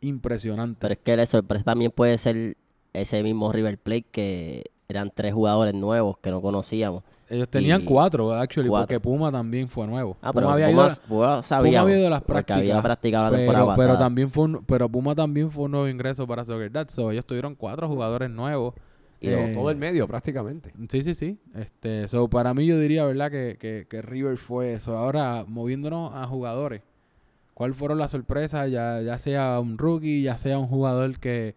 impresionante. Pero es que la sorpresa también puede ser ese mismo River Plate que eran tres jugadores nuevos que no conocíamos. Ellos tenían y- cuatro, actually, cuatro. porque Puma también fue nuevo. Ah, Puma pero había Puma, ido a la- Puma sabíamos, había ido a las porque había prácticas, practicado la temporada pero, pasada. pero también fue un, pero Puma también fue un nuevo ingreso para Soccer Dad. So, ellos tuvieron cuatro jugadores nuevos. Y Eh, Todo el medio, prácticamente. Sí, sí, sí. Este, so, para mí yo diría, ¿verdad? Que, que, que River fue eso. Ahora, moviéndonos a jugadores. ¿Cuál fueron las sorpresas? Ya, ya sea un rookie, ya sea un jugador que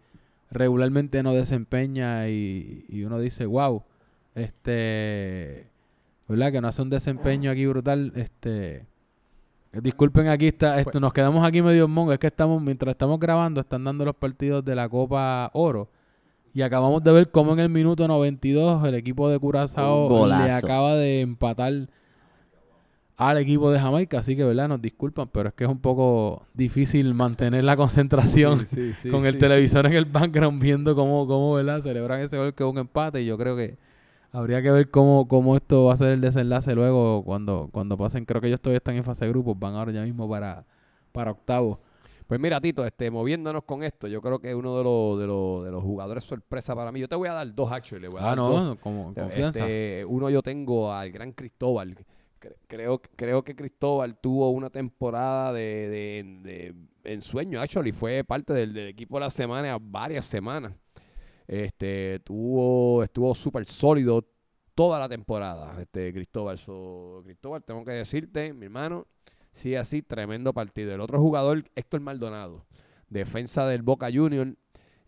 regularmente no desempeña y, y uno dice, wow, este, ¿verdad? Que no hace un desempeño aquí brutal. Este, disculpen aquí, está, esto, nos quedamos aquí medio en mongo. Es que estamos, mientras estamos grabando, están dando los partidos de la Copa Oro. Y acabamos de ver cómo en el minuto 92 el equipo de Curazao le acaba de empatar al equipo de Jamaica. Así que, ¿verdad? Nos disculpan, pero es que es un poco difícil mantener la concentración Sí, sí, con el sí. televisor en el background viendo cómo, cómo ¿verdad? celebran ese gol que es un empate. Y yo creo que habría que ver cómo, cómo esto va a ser el desenlace luego cuando, cuando pasen. Creo que ellos todavía están en fase de grupos, van ahora ya mismo para, para octavos. Pues mira, Tito, este, moviéndonos con esto, yo creo que uno de los, de los, de los jugadores sorpresa para mí. Yo te voy a dar dos, actually. le voy a Ah, dar dos. no, como confianza. Este, uno yo tengo al gran Cristóbal. Cre- Creo, creo que Cristóbal tuvo una temporada de, de, de ensueño, actually. Fue parte del, del equipo de la semana varias semanas. Este, tuvo, estuvo súper sólido toda la temporada, este Cristóbal. So, Cristóbal, tengo que decirte, mi hermano, sí, así, tremendo partido. El otro jugador, Héctor Maldonado, defensa del Boca Junior.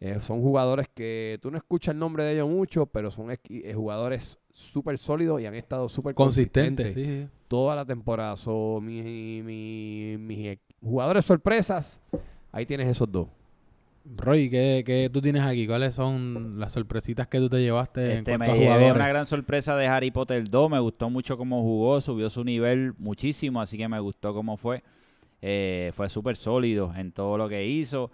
Eh, son jugadores que tú no escuchas el nombre de ellos mucho, pero son eh, jugadores súper sólidos y han estado súper Consistente. consistentes sí, toda la temporada. So, mi- mi- mis e- jugadores sorpresas, ahí tienes esos dos. Roy, ¿qué, ¿qué tú tienes aquí? ¿Cuáles son las sorpresitas que tú te llevaste en Este, cuanto me a jugadores? una gran sorpresa de Harry Potter 2. Me gustó mucho cómo jugó, subió su nivel muchísimo, así que me gustó cómo fue. Eh, fue súper sólido en todo lo que hizo.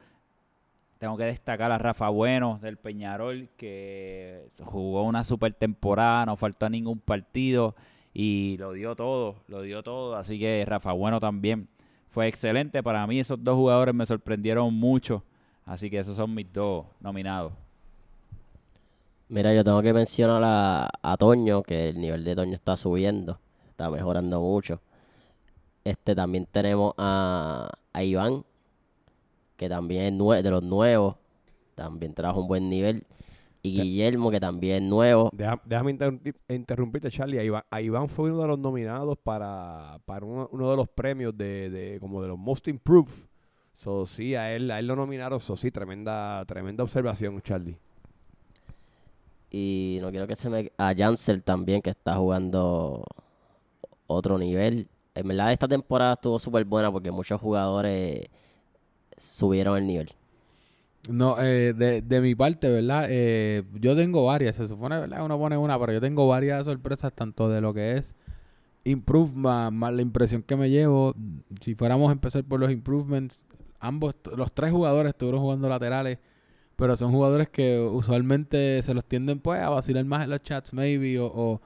Tengo que destacar a Rafa Bueno del Peñarol, que jugó una super temporada, no faltó a ningún partido y lo dio todo, lo dio todo. Así que Rafa Bueno también fue excelente. Para mí esos dos jugadores me sorprendieron mucho. Así que esos son mis dos nominados. Mira, yo tengo que mencionar a, a Toño, que el nivel de Toño está subiendo, está mejorando mucho. Este también tenemos a, a Iván, que también es nue- de los nuevos, también trabaja un buen nivel. Y Guillermo, que también es nuevo. Deja- déjame interrumpir- interrumpirte, Charlie. A Iván, a Iván fue uno de los nominados para, para uno, uno de los premios de, de como de los Most Improved. So, sí, a él, a él lo nominaron. So, sí, tremenda, tremenda observación, Charlie. Y no quiero que se me... A Jansel también, que está jugando otro nivel. En verdad, esta temporada estuvo súper buena porque muchos jugadores subieron el nivel. No, eh, de, de mi parte, ¿verdad? Eh, yo tengo varias, se supone, ¿verdad? Uno pone una, pero yo tengo varias sorpresas, tanto de lo que es improve más, más la impresión que me llevo. Si fuéramos a empezar por los improvements, ambos, los tres jugadores estuvieron jugando laterales, pero son jugadores que usualmente se los tienden pues a vacilar más en los chats, maybe, o, o,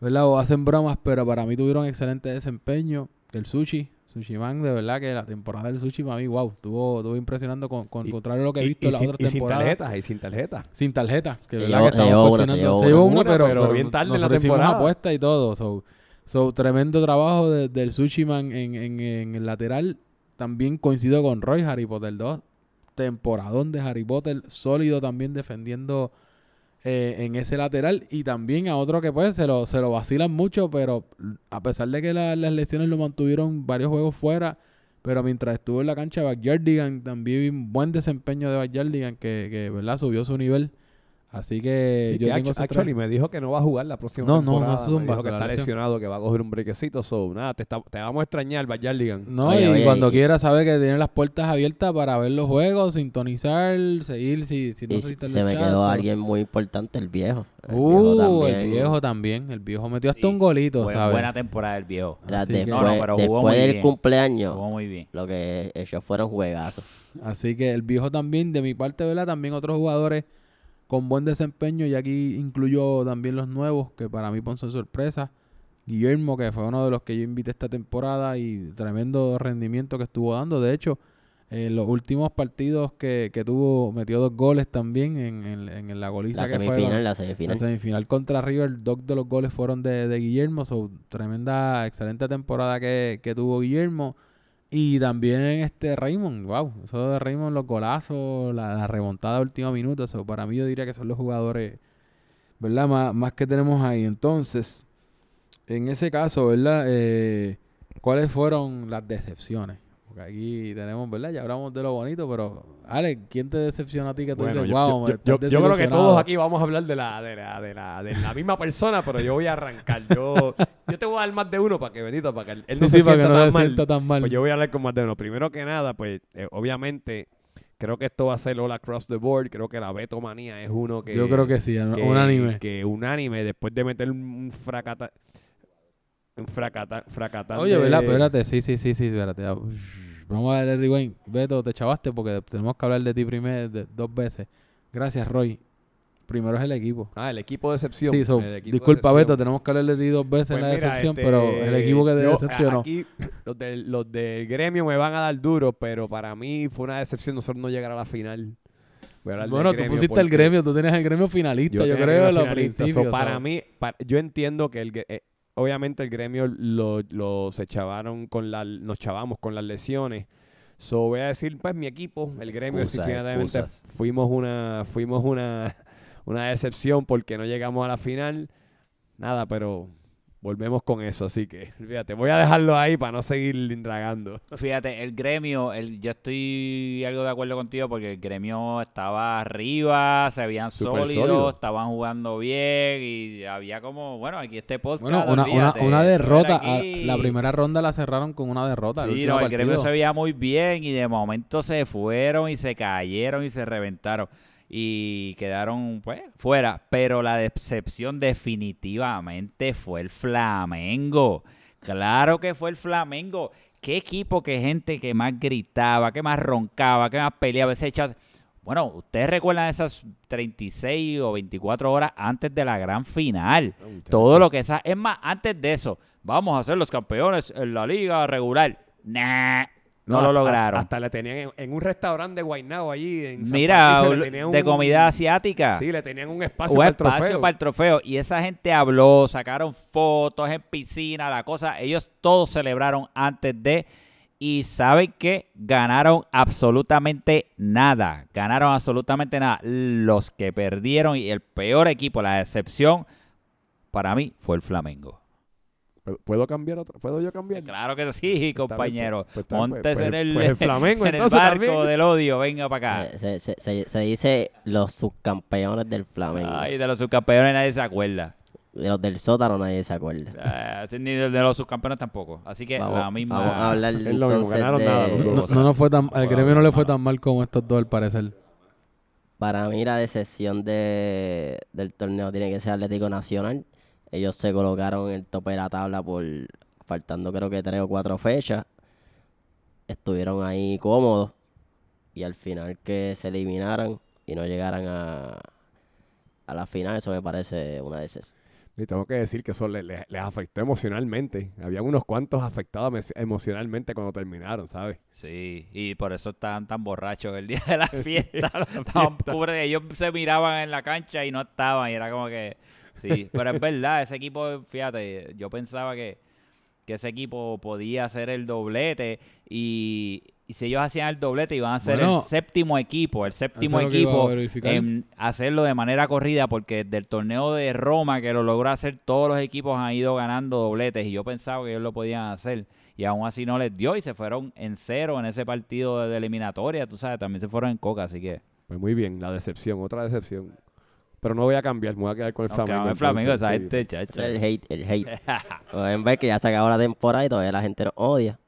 ¿verdad? o hacen bromas, pero para mí tuvieron excelente desempeño. El Sushi, Sushi Man, de verdad que la temporada del Sushi para mí, wow, estuvo, estuvo impresionando con, con Y- contrario a lo que he Y- visto y en las sin- otras y sin temporadas. tarjetas, y sin tarjetas. Sin tarjeta, que Se verdad que se cuestionando. Se llevó una. pero, Pero pero bien tarde en la nosotros hicimos una temporada. apuesta y todo. So, so, tremendo trabajo de- del Sushi Man en, en, en el lateral. También coincido con Roy, Harry Potter 2. Temporadón de Harry Potter, sólido también defendiendo eh, en ese lateral. Y también a otro que pues se lo, se lo vacilan mucho, pero a pesar de que la- las lesiones lo mantuvieron varios juegos fuera, pero mientras estuvo en la cancha, Backyardigan también un buen desempeño de Backyardigan que, que ¿verdad? subió su nivel. Así que Sí, yo que tengo actu- esos tres. actually me dijo que no va a jugar la próxima No, no, no, temporada. eso es un me dijo que está lesión. lesionado, que va a coger un brequecito. So, nada, te, está- te vamos a extrañar, Bayardigan. No, Oye, y oye, cuando y- quiera sabe que tiene las puertas abiertas para ver los juegos, sintonizar, seguir si, si no Y se se me quedó alguien muy importante, el viejo. El viejo Uh, también. el viejo también. El viejo metió hasta Sí, un golito, Buena, ¿sabes? buena temporada del viejo. Era Así que- después, No, no, pero jugó después muy del bien. cumpleaños, Jugó muy bien. lo que ellos fueron juegazos. Así que el viejo también, de mi parte, ¿verdad? También otros jugadores con buen desempeño. Y aquí incluyo también los nuevos, que para mí son sorpresa. Guillermo, que fue uno de los que yo invité esta temporada y tremendo rendimiento que estuvo dando. De hecho, en los últimos partidos que, que tuvo, metió dos goles también en, en- en la goliza La que fue semifinal, la la semifinal. semifinal contra River, dos de los goles fueron de, de Guillermo. So, tremenda, excelente temporada que, que tuvo Guillermo. Y también este Raymond, wow, eso de Raymond, los golazos, la, la remontada de último minuto. So, para mí yo diría que son los jugadores, ¿verdad? Más, más que tenemos ahí. Entonces, en ese caso, ¿verdad? Eh, ¿Cuáles fueron las decepciones? Porque aquí tenemos, ¿verdad? Ya hablamos de lo bonito, pero, Ale, ¿quién te decepciona a ti que tú Bueno, dices, yo, wow, yo- creo que desilusionado"? todos aquí vamos a hablar de la, de la, de la, de la misma persona, pero yo voy a arrancar. Yo, yo te voy a dar más de uno para que, bendito, para que él, Sí, no sí, se para que sienta no tan se mal. sienta tan mal. Pues yo voy a hablar con más de uno. Primero que nada, pues eh, obviamente creo que esto va a ser all across the board. Creo que la Betomanía es uno que... yo creo que sí, que- unánime. Que unánime, después de meter un fracata... Un fracata, fracatán Oye, de- ¿verdad? Espérate, sí, sí, sí, sí, espérate. Ush, Vamos a darle rewind. Beto, te chavaste porque tenemos que hablar de ti primero, de- dos veces. Gracias, Roy. Primero es el equipo. Ah, el equipo de excepción. Sí, so, de disculpa, excepción. Beto, tenemos que hablar de ti dos veces Pues en la mira, decepción, este, pero el equipo que te yo, decepcionó. Aquí los del, los del gremio me van a dar duro, pero para mí fue una decepción nosotros no llegar a la final. Bueno, tú pusiste el gremio, tú tienes el gremio finalista, yo, creo, en los. So, principios. para mí, yo entiendo que el, eh, obviamente el gremio lo, lo se chavaron con la, nos chavamos con las lesiones. So voy a decir, pues mi equipo, el gremio, Excusas, definitivamente excusas. fuimos una, fuimos una, una decepción porque no llegamos a la final. Nada, pero volvemos con eso, así que fíjate, voy a dejarlo ahí para no seguir indagando. Fíjate, el gremio, el, yo estoy algo de acuerdo contigo porque el gremio estaba arriba, se Súper sólidos, sólido. estaban jugando bien y había como, bueno, aquí este podcast. Bueno, una, una, una derrota. a- aquí. la primera ronda la cerraron con una derrota. el Sí, no, el gremio se veía muy bien y de momento se fueron y se cayeron y se reventaron y quedaron pues fuera. Pero la decepción definitivamente fue el Flamengo. Claro que fue el Flamengo. Qué equipo, qué gente que más gritaba, que más roncaba, que más peleaba, ese echaba- Bueno, ustedes recuerdan esas 36 o 24 horas antes de la gran final. Todo lo que esa. Es más, antes de eso, vamos a ser los campeones en la liga regular. Nah, no, lo lograron. Hasta le tenían en, en un restaurante de Guaynabo allí en San Mira, Patricio, de un- comida asiática. Sí, le tenían un espacio un para el espacio trofeo. para el trofeo. Y esa gente habló, sacaron fotos en piscina, la cosa. Ellos todos celebraron antes de. Y saben que ganaron absolutamente nada. Ganaron absolutamente nada. Los que perdieron y el peor equipo, la excepción, para mí fue el Flamengo. ¿Puedo- ¿Puedo cambiar otra? ¿Puedo yo cambiar? Claro que sí, compañero. pues, está bien, pues, Montes pues, en el, pues el Flamengo, en el entonces, barco también. del odio. Venga para acá. Eh, se, se- se- se dice los subcampeones del Flamengo. Ay, de los subcampeones nadie se acuerda. De los del sótano nadie se acuerda. Ah, ni de, de los subcampeones tampoco. Así que Vamos, la misma. vamos a hablar Es lo mismo, entonces ganaron de... nada. No, no fue tan, al gremio no le fue tan mal como estos dos al parecer. Para mí la decepción de, del torneo tiene que ser Atlético Nacional. Ellos se colocaron en el tope de la tabla por faltando creo que tres o cuatro fechas. Estuvieron ahí cómodos y al final que se eliminaran y no llegaran a, a la final, eso me parece una decepción. Y tengo que decir que eso le- le- les afectó emocionalmente. Había unos cuantos afectados emo- emocionalmente cuando terminaron, ¿sabes? Sí, y por eso estaban tan borrachos el día de la fiesta. Estaban pobres, ellos se miraban en la cancha y no estaban. Y era como que. Sí, pero es verdad, ese equipo, fíjate, yo pensaba que, que ese equipo podía hacer el doblete. Y, y si ellos hacían el doblete, iban a ser Bueno, el séptimo equipo. El séptimo equipo en hacerlo de manera corrida, porque del torneo de Roma, que lo logró hacer, todos los equipos han ido ganando dobletes. Y yo pensaba que ellos lo podían hacer. Y aún así no les dio y se fueron en cero en ese partido de eliminatoria. Tú sabes, también se fueron en coca, así que. Pues muy bien, la decepción, otra decepción. Pero no voy a cambiar, me voy a quedar con el Aunque Flamengo. el Flamengo, esa gente, Ese chacho. es el hate, el hate. Pueden ver que ya se acabó la temporada y todavía la gente nos odia.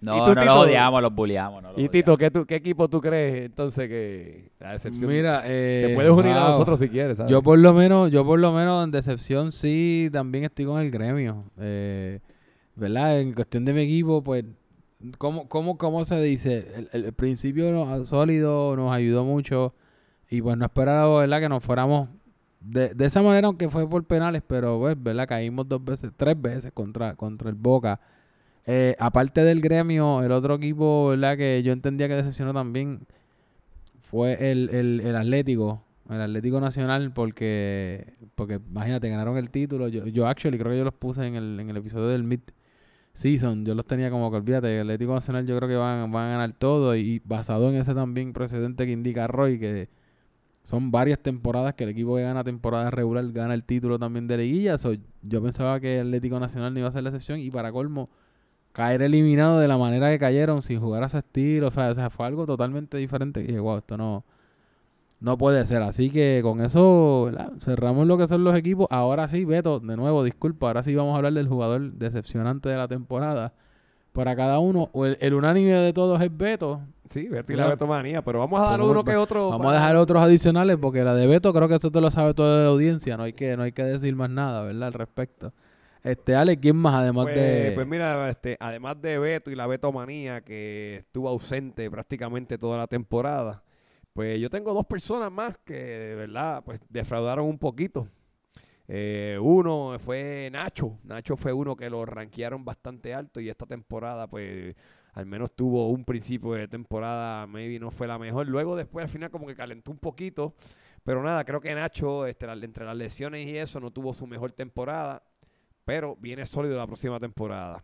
No, ¿Y tú, no los odiamos, los bulliamos. No los Y Tito, ¿qué, tú- ¿qué equipo tú crees entonces que la decepción? Mira, eh, te puedes unir a nosotros si quieres, ¿sabes? Yo por lo menos, yo por lo menos en decepción sí también estoy con el gremio. Eh, ¿Verdad? En cuestión de mi equipo, pues, ¿cómo, cómo, cómo se dice? El, el principio no- sólido nos ayudó mucho y pues no esperaba, ¿verdad? Que nos fuéramos de, de esa manera, aunque fue por penales, pero pues, ¿verdad? Caímos dos veces, tres veces contra, contra el Boca. Eh, aparte del gremio, el otro equipo, ¿verdad? Que yo entendía que decepcionó también fue el, el, el Atlético, el Atlético Nacional, porque, porque imagínate, ganaron el título. Yo, yo actually creo que yo los puse en el, en el episodio del Mid Season. Yo los tenía como que olvídate, el Atlético Nacional yo creo que van, van a ganar todo. Y basado en ese también precedente que indica Roy, que son varias temporadas que el equipo que gana temporada regular gana el título también de liguilla. So, yo pensaba que el Atlético Nacional no iba a ser la excepción. Y para colmo, caer eliminado de la manera que cayeron sin jugar a su estilo. O sea, fue algo totalmente diferente. Y dije, wow, esto no, no puede ser. Así que con eso cerramos lo que son los equipos. Ahora sí, Beto, de nuevo, disculpa. Ahora sí vamos a hablar del jugador decepcionante de la temporada. Para cada uno, el, el unánime de todos es Beto. Sí, Mira. la betomanía, pero vamos a dar uno que otro. Vamos a dejar otros adicionales porque la de Beto creo que eso te lo sabe toda la audiencia. No hay que, no hay que decir más nada, ¿verdad? Al respecto. Este, Ale, ¿quién más además Pues, de...? pues mira, este, además de Beto y la Betomanía, que estuvo ausente prácticamente toda la temporada, pues yo tengo dos personas más que de verdad pues defraudaron un poquito. Eh, uno fue Nacho. Nacho fue uno que lo rankearon bastante alto y esta temporada pues al menos tuvo un principio de temporada, maybe no fue la mejor. Luego después al final como que calentó un poquito. Pero nada, creo que Nacho, este, entre las lesiones y eso, no tuvo su mejor temporada. Pero viene sólido la próxima temporada.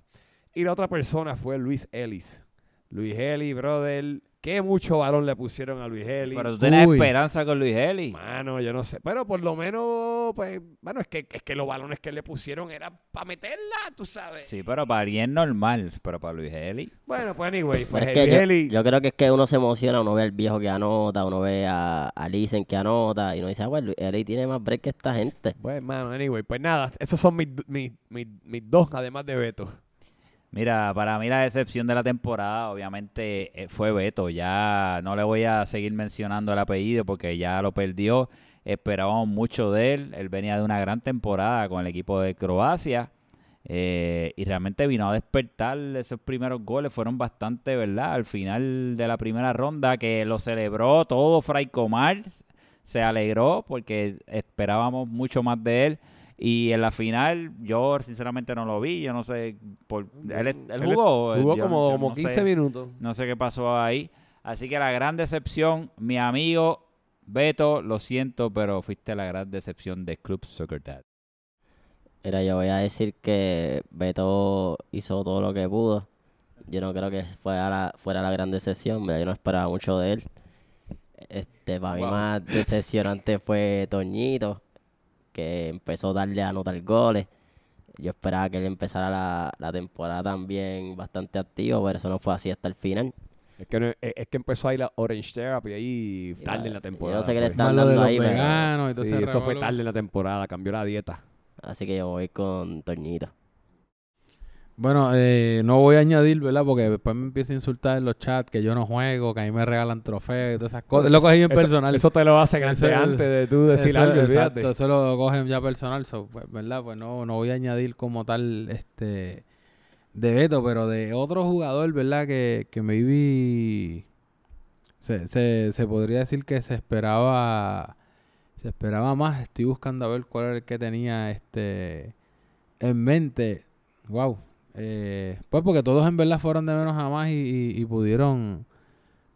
Y la otra persona fue Luis Ellis. Luis Ellis, brother. Qué mucho balón le pusieron a Luis Ellis. Pero tú tienes Uy. esperanza con Luis Eli. Mano, yo no sé. Pero por lo menos, pues, bueno, es que, es que los balones que le pusieron eran para meterla, tú sabes. Sí, pero para alguien normal. Pero para Luis Eli. Bueno, pues anyway, pues Pero es que Luis yo, Ellis- yo creo que es que uno se emociona, uno ve al viejo que anota, uno ve a, a Lisen que anota y uno dice, ah, bueno, él tiene más break que esta gente. Bueno, mano, anyway, pues nada, esos son mis, mis, mis, mis dos, además de Beto. Mira, para mí la decepción de la temporada obviamente eh, fue Beto. Ya no le voy a seguir mencionando el apellido porque ya lo perdió. Esperábamos mucho de él. Él venía de una gran temporada con el equipo de Croacia. eh, y realmente vino a despertar esos primeros goles. Fueron bastante, ¿verdad? Al final de la primera ronda que lo celebró todo Fray Comar. Se alegró porque esperábamos mucho más de él. Y en la final, yo sinceramente no lo vi. Yo no sé. Por, él, él Él jugó. Jugó yo- como, yo como no 15 sé, minutos. No sé qué pasó ahí. Así que la gran decepción, mi amigo Beto, lo siento, pero fuiste la gran decepción de Club Soccer Dad. Mira, yo voy a decir que Beto hizo todo lo que pudo. Yo no creo que fuera la, fuera la gran decepción, mira, yo no esperaba mucho de él. Este, para mí Wow. más decepcionante fue Toñito, que empezó a darle a anotar goles. Yo esperaba que él empezara la, la temporada también bastante activo, pero eso no fue así hasta el final. Es que, es, que empezó ahí la Orange Therapy ahí tarde en la temporada. Yo no sé qué le están dando ahí, pero- veganos Sí, eso fue tarde en la temporada, cambió la dieta. Así que yo voy con Toñito. Bueno, eh, no voy a añadir, ¿verdad? Porque después me empieza a insultar en los chats que yo no juego, que a mí me regalan trofeos y todas esas cosas. Lo cogí en Eso- personal. Eso te lo hacen Eso- antes, antes de tú decir Eso- algo, exacto, eso lo cogen ya personal, so, pues, ¿verdad? Pues no, no voy a añadir como tal este de Beto, pero de otro jugador, ¿verdad? Que, que maybe se, se, se podría decir que se esperaba se esperaba más. Estoy buscando a ver cuál era el que tenía este en mente. Wow. Eh, pues porque todos en verdad fueron de menos a más y, y- y pudieron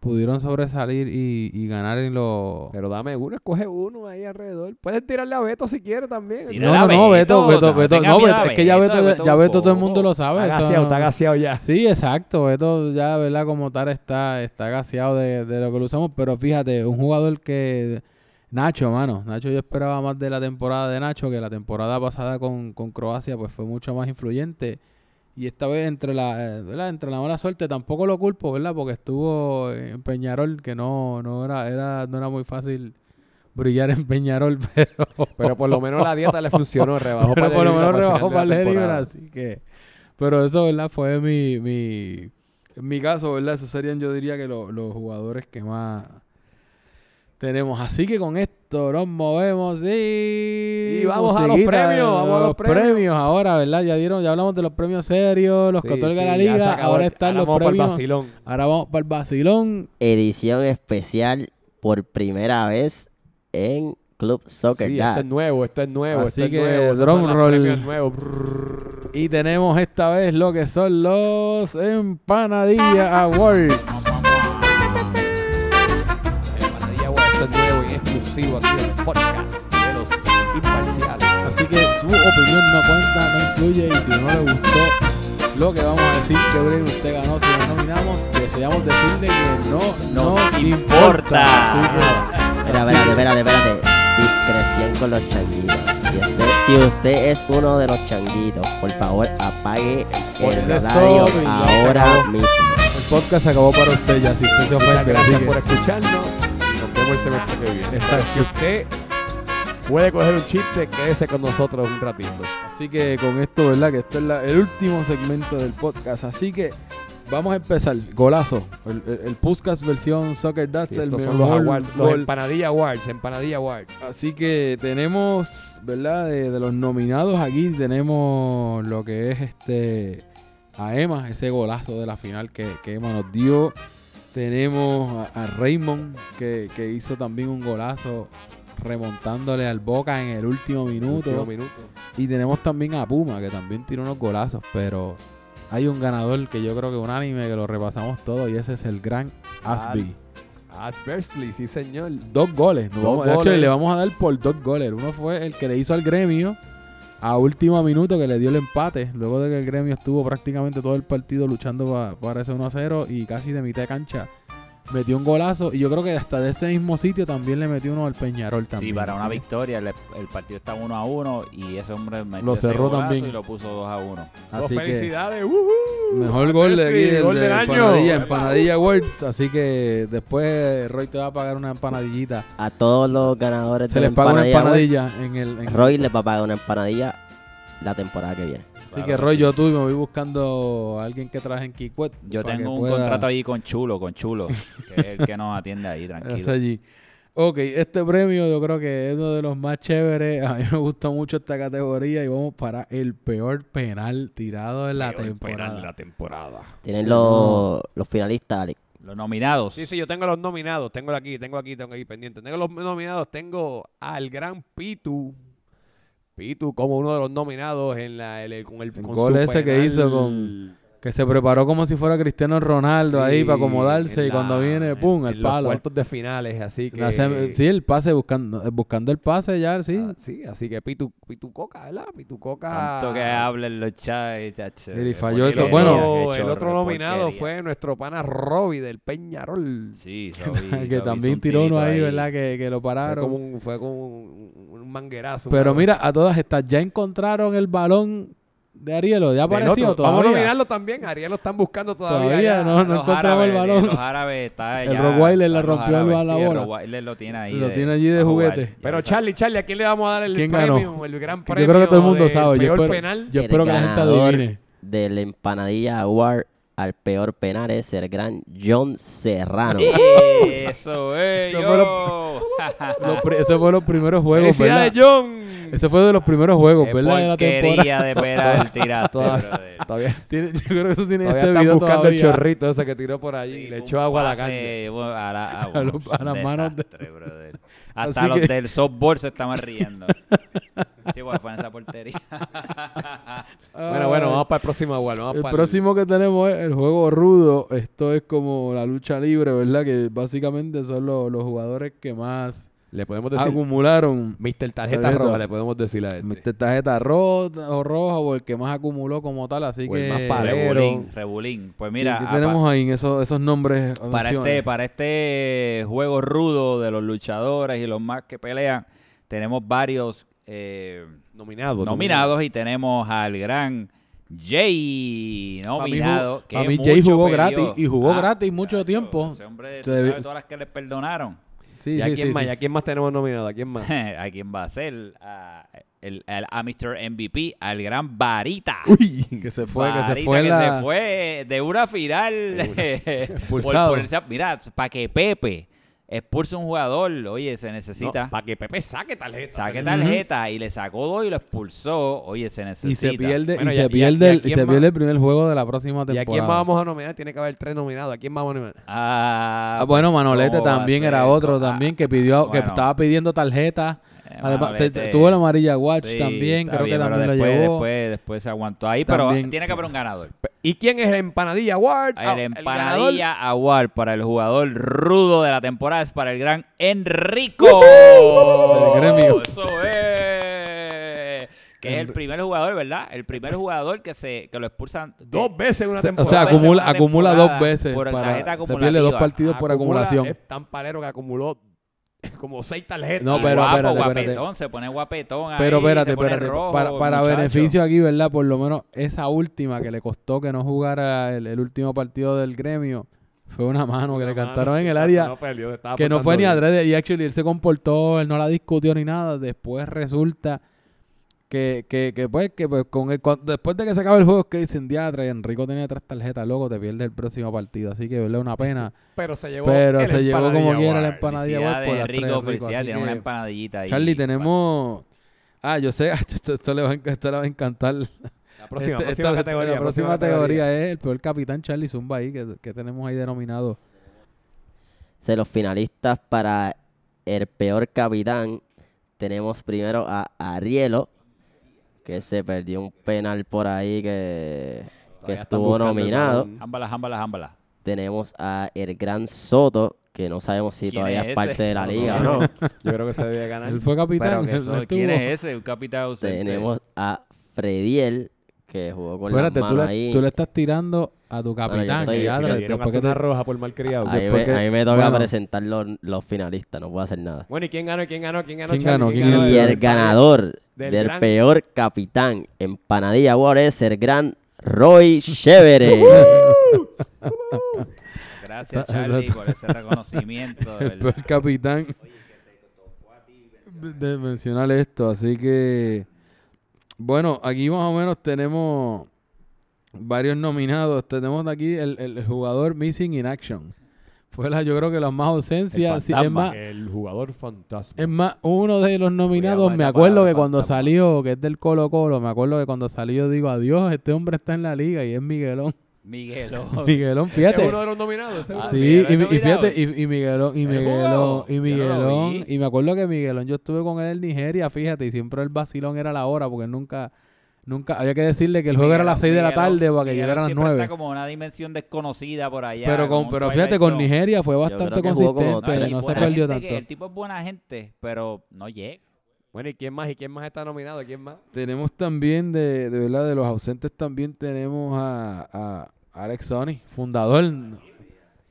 pudieron sobresalir y, y ganar en los Pero dame uno, escoge uno ahí alrededor. Puedes tirarle a Beto si quieres también. No, no, no, Beto, Beto, Beto, no, es que ya Beto, ya Beto todo el mundo lo sabe. Está eso gaseado, no- está gaseado ya. Sí, exacto, Beto ya, ¿verdad? Como tal está, está gaseado de, de lo que lo usamos, pero fíjate, un jugador que... Nacho, mano, Nacho yo esperaba más de la temporada de Nacho, que la temporada pasada con, con Croacia pues fue mucho más influyente. Y esta vez entre la, eh, ¿verdad? entre la mala suerte tampoco lo culpo, ¿verdad? Porque estuvo en Peñarol, que no, no era, era, no era muy fácil brillar en Peñarol, pero... Pero por lo menos la dieta le funcionó, rebajó Pero por lo menos rebajó para el temporada. así que... Pero eso, ¿verdad? Fue mi... mi en mi caso, ¿verdad? Esos serían, yo diría que lo- los jugadores que más tenemos. Así que con esto nos movemos y... Y vamos a los premios, vamos a los premios. ahora, ¿verdad? Ya dieron, ya hablamos de los premios serios, los Sí, que otorga sí, la liga. acabó Ahora están ahora los vamos para el premios. vacilón. Ahora vamos para el vacilón. Edición especial por primera vez en Club Soccer Sí, esto es nuevo, esto es nuevo, Así esto es que, nuevo. drum roll. Y tenemos esta vez lo que son los Empanadilla Awards. Exclusivo aquí en el podcast de los imparciales. Así que su opinión no cuenta, no influye y si no le gustó lo que vamos a decir que usted ganó si lo nominamos, deseamos decirle que no Nos nos importa. Espera, espérate, espérate, espérate. Discreción con los changuitos. Si usted, si usted es uno de los changuitos, por favor apague el el radio ahora mismo. el podcast se acabó para usted ya, si usted se ofende. gracias por escucharnos el semestre que viene. Si usted puede coger un chiste, quédese con nosotros un ratito. Así que con esto, ¿verdad? Que esto es la- el último segmento del podcast. Así que vamos a empezar. Golazo. El, el- el podcast versión Soccer Dats, Sí, el estos son los mejor awards, los empanadilla awards, empanadilla awards. Así que tenemos, ¿verdad? De, de los nominados aquí tenemos lo que es este a Emma, ese golazo de la final que, que Emma nos dio. Tenemos a, a Raymond que, que hizo también un golazo remontándole al Boca en el último minuto. Último minuto. Y tenemos también a Puma, que también tiró unos golazos, pero hay un ganador que yo creo que unánime, que lo repasamos todo, y ese es el gran Asby. Ah, Bersley, sí señor. Dos goles. Nos Dos vamos- de hecho, le vamos a dar por dos goles. Uno fue el que le hizo al gremio a último minuto, que le dio el empate, luego de que el gremio estuvo prácticamente todo el partido luchando pa- para ese 1-0 y casi de mitad de cancha metió un golazo. Y yo creo que hasta de ese mismo sitio también le metió uno al Peñarol también. Sí, para una victoria. El, el partido está 1 a 1 y ese hombre metió Lo ese cerró golazo también. y lo puso 2 a 1. Así So, que- felicidades. Mejor gol de aquí, Bersley, el gol de del año. Empanadilla. Empanadilla Awards. Así que después Roy te va a pagar una empanadillita. A todos los ganadores Se de la les paga una empanadilla, empanadilla en el. en- Roy les va a pagar una empanadilla la temporada que viene. Así Claro que Roy, sí. yo tú y me voy buscando a alguien que traje en Kikwet. Yo tengo un pueda- contrato ahí con Chulo, con Chulo, que es el que nos atiende ahí, Es tranquilo. allí. Ok, este premio yo creo que es uno de los más chéveres. A mí me gusta mucho esta categoría y vamos para el peor penal tirado en la Peor penal temporada. de la temporada. Tienen los, los finalistas, Alex. Los nominados. Sí, sí, yo tengo los nominados. Tengo aquí, tengo aquí, tengo aquí pendiente. Tengo los nominados. Tengo al gran Pitu. Pitu como uno de los nominados en la, el- con el, El con gol ese que hizo con- Que se preparó como si fuera Cristiano Ronaldo ahí para acomodarse en y cuando viene, ¡pum! en el los palo. cuartos de finales, así que... Sem- sí, el pase, buscando, buscando el pase ya, sí. Ah, sí, así que Pitu, Pitu Coca, ¿verdad? Pitu Coca... Tanto que hablen los chats. chacho. Y falló eso. El Bueno, otro- el otro nominado porquería. fue nuestro pana Robbie del Peñarol. Sí, Robbie- que también tiró uno ahí, ¿verdad? Que, que lo Fue pararon. como un, fue como un, un manguerazo. Pero mira, a todas estas, ya encontraron el balón de Arielo? ¿Ya apareció otro. Vamos a todavía? nominarlo también. Ariel lo están buscando todavía. Todavía ya. no, no encontraba el balón. Los árabes está El Rottweiler le rompió el- árabes, la sí, el bola. Rottweiler lo tiene ahí. Lo tiene allí de juguete. Pero Charlie, Charlie, ¿a quién le vamos a dar el ¿Quién premio? ganó? El gran Yo premio. creo que todo el mundo sabe. Yo peor espero, penal. yo El espero que la gente adivine. Del empanadilla award al peor penal es el gran John Serrano. Eso es. Eso fue lo- ese fue los primeros juegos, Felicidades, ¿verdad? John. Ese fue de los primeros juegos, Qué ¿verdad? De la temporada. porquería de penal tiraste, Todavía- brother. Todavía, Tiene- yo creo que eso tiene todavía ese están video buscando todavía. el chorrito ese que tiró por allí. Sí, le echó agua a la cancha. a, la- a- A los- a un las manos de- desastre, brother. Hasta Así los que- del softball se estaban riendo. Sí, porque fue en esa portería. Bueno, bueno, vamos para el próximo. Vamos El para próximo que tenemos es el juego rudo. Esto es como la lucha libre, ¿verdad? Que básicamente son los, los jugadores que más Le podemos decir acumularon. Mr. Tarjeta Tarjeta. Roja, le podemos decir a este. Mr. Tarjeta rota o roja o el que más acumuló como tal. Así O el que. más palero. Rebulín, Rebulín. Pues mira, ¿qué tenemos ahí en esos, esos nombres? para este, para este juego rudo de los luchadores y los más que pelean, tenemos varios eh, Nominado. nominados y tenemos al gran Jay mí nominado. que pa' mí Jay jugó peleó. gratis, y jugó Ah, gratis mucho tiempo. Ese hombre, ¿tú sabes todas las que le perdonaron. Sí, ¿Y a quién sí, más? sí. ¿Y a quién más tenemos nominado? ¿A quién más? ¿A quién va a ser? A, el, al- a Mr. MVP, al gran Varita. Uy, que se fue, que se fue que la... se fue de una final. por- Expulsado. por esa- mira, para que Pepe expulse a un jugador, oye, se necesita. para que Pepe saque tarjeta. saque tarjeta y le sacó dos y lo expulsó. Oye, se Y necesita. se pierde, Bueno, y y se y pierde, y el, y se más? pierde el primer juego de la próxima ¿Y a temporada. quién más vamos a nominar? Tiene que haber tres nominados. ¿A quién vamos a nominar? Ah, Ah, bueno, Manolete ¿cómo va a también era otro Ah, también que pidió, que estaba pidiendo tarjeta. Además, se- tuvo la amarilla watch Sí, también, creo bien, que también después, lo llevó. Después, después se aguantó ahí, También- pero tiene que haber un ganador. ¿Y quién es el Empanadilla Award? Ah, El ganador. empanadilla award para el jugador rudo de la temporada es para el gran Enrico. Del gremio. Eso es. Que es el primer jugador, ¿verdad? El primer jugador que se que lo expulsan Dos veces en una Se- o temporada. sea, acumula, acumula temporada dos veces. por para- se pierde dos partidos por Acumula- acumulación. Es tan palero que acumuló como seis tarjetas. No, pero guapo, espérate, espérate. guapetón, se pone guapetón ahí, Pero espérate, se pone espérate. rojo, para para muchacho. beneficio aquí, ¿verdad? Por lo menos esa última que le costó que no jugara el, el último partido del gremio fue una mano que le cantaron en el área. peleó, estaba que no fue ni bien. adrede y actually él se comportó, él no la discutió ni nada. Después resulta que, que, que pues, que pues con el, cuan- después de que se acaba el juego es que dicen diatra y Enrico tenía tres tarjetas, loco, te pierde el próximo partido. Así que verle una pena. Pero se llevó pero el se llevó como quiera la empanadilla Award Felicidades, por las tres, así tiene una empanadillita ahí. Charlie, tenemos... Ah, yo sé, esto, esto le va esto le va a encantar. La próxima, Este- próxima esta- categoría. La próxima categoría es el peor capitán Charlie Zumba ahí, que, que tenemos ahí denominado. De los finalistas para el peor capitán, tenemos primero a Arielo, que se perdió un penal por ahí que, que estuvo nominado. balón. Ámbala, ámbala, ámbala. Tenemos a el gran Soto, que no sabemos si ¿Quién todavía es es parte de la No liga o no. Yo creo que se debe ganar. Él fue capitán. Pero que eso- ¿quién es ese? Un capitán ausente. Tenemos a Frediel, que jugó con Espérate, las tú le, ahí. tú le estás tirando a tu capitán. estoy- que ya Le dieron después que hasta una te- roja por malcriado. a, mí después me, que- a mí me toca bueno. presentar los, los finalistas, no puedo hacer nada. Bueno, ¿y quién ganó? ¿Quién ganó? ¿Quién ganó? ¿Quién Charlie? ganó? ¿Quién ganó? Y el ganador del del, gran- peor capitán en Panadilla Award es el gran Roy Chevere. Gracias, Está- Charlie, por ese reconocimiento. de el verdad. peor capitán de mencionar esto. Así que, bueno, aquí más o menos tenemos varios nominados. Tenemos aquí el, el- el jugador Missing in Action. Fue la, yo creo que las más El ausencias. sí, es fantasma, más, el jugador fantasma. Es más, uno de los nominados, me acuerdo que cuando fantasma. salió, que es del Colo Colo, me acuerdo que cuando salió digo, adiós, este hombre está en la liga y es Miguelón. Miguelón. Miguelón, Ese fíjate. es uno de los nominados. ese Ah. Sí, Miguelón y, fíjate, y, y Miguelón, y ¿Él Miguelón, y no Miguelón, y me acuerdo que Miguelón, yo estuve con él en Nigeria, fíjate, y siempre el vacilón era la hora, porque nunca, nunca, había que decirle que el juego era a las 6 de la Miguelón- tarde para que llegara a las siempre 9. Está como una dimensión desconocida por allá. Pero, con, pero fíjate, con. Nigeria fue bastante consistente, no el se perdió tanto. el tipo es buena gente, pero no llega. Bueno, ¿y quién más? ¿Y quién más está nominado? ¿Quién más? Tenemos también, de, de verdad, de los ausentes también tenemos a, a Alex Sony, fundador.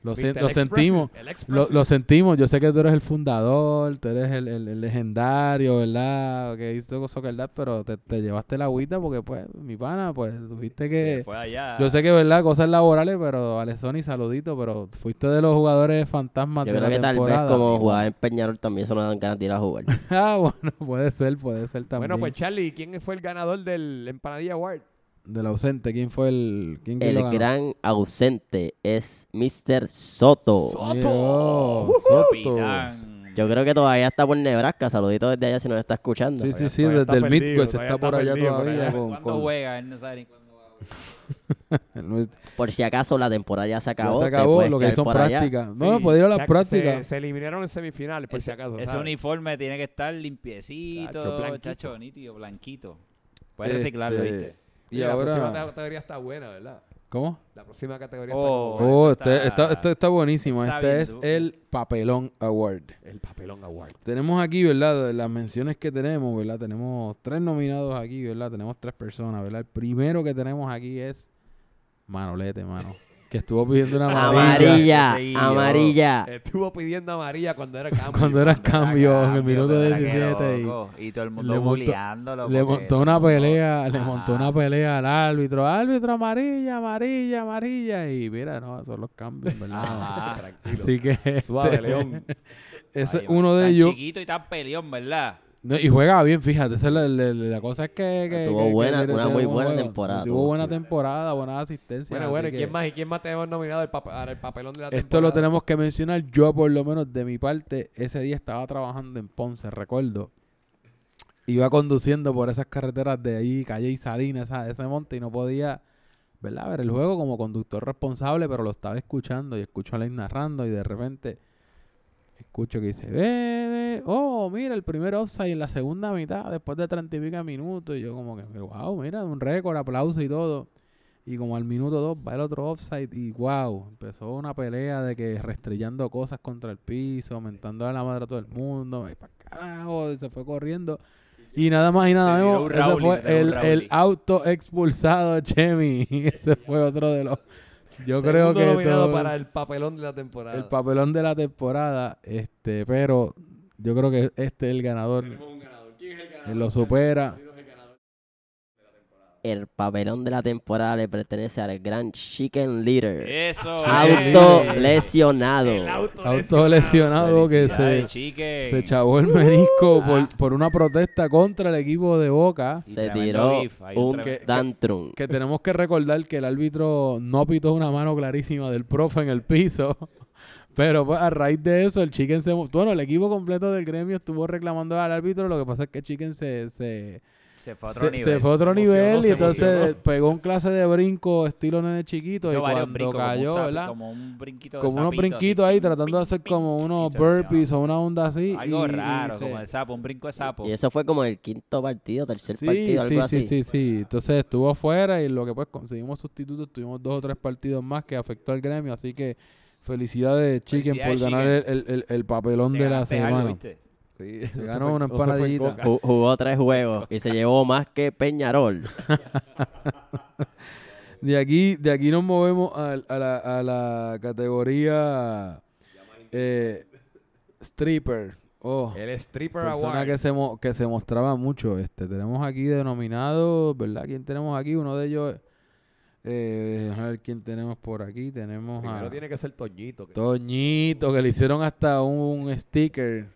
Lo sentimos. Lo, sentimos. Yo sé que tú eres el fundador, tú eres el, el- el legendario, ¿verdad? Que hizo Soccer Dad, pero te, te llevaste la agüita porque, pues, mi pana, pues, tuviste que... Fue allá. Yo sé que, ¿verdad? Cosas laborales, pero Alessoni, saludito, pero fuiste de los jugadores fantasmas Yo de creo la que tal vez como jugaba en Peñarol también eso no dan ganas de ir a jugar. ah, bueno, puede ser, puede ser también. Bueno, pues Charlie, ¿quién fue el ganador del Empanadilla Award? Del ausente, ¿quién fue el... ¿Quién, quién El ganó? gran ausente es Mr. Soto. Soto. Soto. Yo creo que todavía está por Nebraska. Saludito desde allá si nos está escuchando. Sí, sí, sí, desde está el perdido, Midwest está está por allá perdido todavía. allá. Con, ¿Cuándo con- juega? Él no sabe ni cuándo no es- Por si acaso la temporada ya se ya acabó. se acabó, lo que son prácticas. No, Sí, no, puede ir a las se- prácticas. Se, se eliminaron en semifinales, por si acaso. Ese ¿sabes? uniforme tiene que estar limpiecito, Chacho, blanquito. chacho, nítido, blanquito. Puedes reciclarlo, Este, ¿viste? Y Oye, La próxima ahora... categoría está buena, ¿verdad? ¿Cómo? La próxima categoría Oh, está como Oh, esto este, está- está, este está buenísimo. está Este bien es el Papelón Award. el Papelón Award. Tenemos aquí, ¿verdad? De las menciones que tenemos, ¿verdad? Tenemos tres nominados aquí, ¿verdad? Tenemos tres personas, ¿verdad? El primero que tenemos aquí es Manolete, mano. Que estuvo pidiendo una amarilla. Amarilla, Sí, amarilla. Estuvo pidiendo amarilla cuando era cambio. Cuando era cambio en el minuto pero era que 17 y y, todo el mundo le montó- bulleándolo le montó una mundo- pelea, le montó una pelea al árbitro. Árbitro, amarilla, amarilla, amarilla. Y mira, no, son los cambios, ¿verdad? Ajá. Así que Suave, este, León. ese Ay, uno de tan ellos. chiquito y tan peleón, ¿verdad? No, y juega bien, fíjate. esa es la, la- la cosa es que. que Tuvo que- buena- una muy buen buena juego. temporada Tuvo buena temporada, buena asistencia. Bueno, bueno, ¿y quién que más? ¿Y quién más tenemos nominado al, pap- al papelón de la temporada? Esto lo tenemos que mencionar. Yo, por lo menos, de mi parte, ese día estaba trabajando en Ponce, recuerdo. Iba conduciendo por esas carreteras de ahí, calle y Salinas, esa- ese monte, y no podía, ¿verdad? Ver el juego como conductor responsable, pero lo estaba escuchando y escucho a Lane narrando y de repente escucho que dice, ve, oh, mira, el primer offside en la segunda mitad, después de treinta y pico minutos, y yo como que, wow, mira, un récord, aplauso y todo. Y como al minuto dos va el otro offside y wow, empezó una pelea de que restrellando cosas contra el piso, aumentando a la madre a todo el mundo, y para carajo, y se fue corriendo. Y nada más y nada menos, ese fue el, el auto expulsado Chemi. ese fue otro de los... Yo creo que nominado todo- para el papelón de la temporada. el papelón de la temporada, este, pero yo creo que este es el ganador. Tenemos un ganador. ¿Quién es el ganador? Él lo supera. El papelón de la temporada le pertenece al gran Chicken Leader. Eso. Auto lesionado. El auto Auto lesionado que se, se chavó el menisco Ah. por, por una protesta contra el equipo de Boca. Y Se tiró un tremendo- tantrum. Que tenemos que recordar que el árbitro no pitó una mano clarísima del profe en el piso. Pero pues, a raíz de eso, el Chicken se... Bueno, el equipo completo del gremio estuvo reclamando al árbitro. Lo que pasa es que Chicken se... se Se fue a otro se, nivel. se fue a otro Se emocionó, nivel y entonces emocionó. pegó un clase de brinco estilo nene chiquito y cuando como un cayó, sapi- ¿verdad? Como un brinquito de Como unos así, brinquitos ahí ping, tratando de hacer ping, como unos burpees o una onda así. Algo y- y raro, se- como de sapo, un brinco de sapo. Y eso fue como el quinto partido, tercer Sí, partido, sí, algo sí, así. sí, sí. Entonces estuvo afuera y lo que pues conseguimos sustitutos, tuvimos dos o tres partidos más que afectó al gremio, así que felicidades Chicken por ganar el, el- el- el papelón de la semana. ¿viste? Sí, Se ganó una empanadillita. Jugó tres juegos y se llevó más que Peñarol. De aquí, de aquí nos movemos a, la, a la categoría eh, stripper. Oh, El Stripper persona Award. que se, mo- que se mostraba mucho. Este, tenemos aquí denominados, ¿verdad? ¿Quién tenemos aquí? Uno de ellos, eh, a ver quién tenemos por aquí. Tenemos Primero a tiene que ser Toñito. que- Toñito, que le hicieron hasta un sticker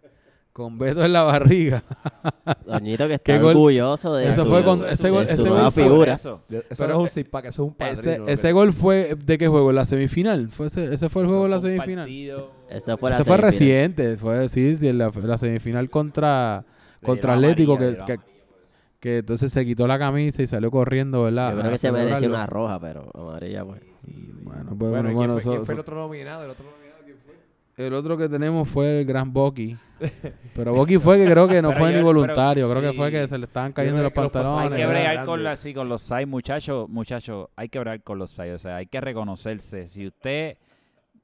con Beto en la barriga. Doñito que ¿Qué está orgulloso de Eso su, fue con- ese gol- ese figura. Eso. Eso Pero, no es un eh, six-pack, eso es un padrino. Ese, que- gol fue, ¿de qué juego? ¿En la semifinal? ¿Fue ese, ese fue el juego de la semifinal? Ese fue la Ese fue reciente, fue sí, sí, la, la semifinal contra, contra Atlético, que, que, entonces se quitó la camisa y salió corriendo, ¿verdad? Yo creo que se merecía una roja, pero amarilla, pues. Bueno, pues, Bueno, bueno, ¿y quién bueno, fue, eso- quién fue el otro nominado? ¿El otro nominado? El otro que tenemos fue el gran Boki. Pero Boki fue que creo que no fue yo- ni pero voluntario, creo que fue que se le estaban cayendo los los pantalones. Hay que bregar con, la, sí, con los SAI, muchachos, muchachos, hay que bregar con los SAI, o sea, hay que reconocerse. Si usted,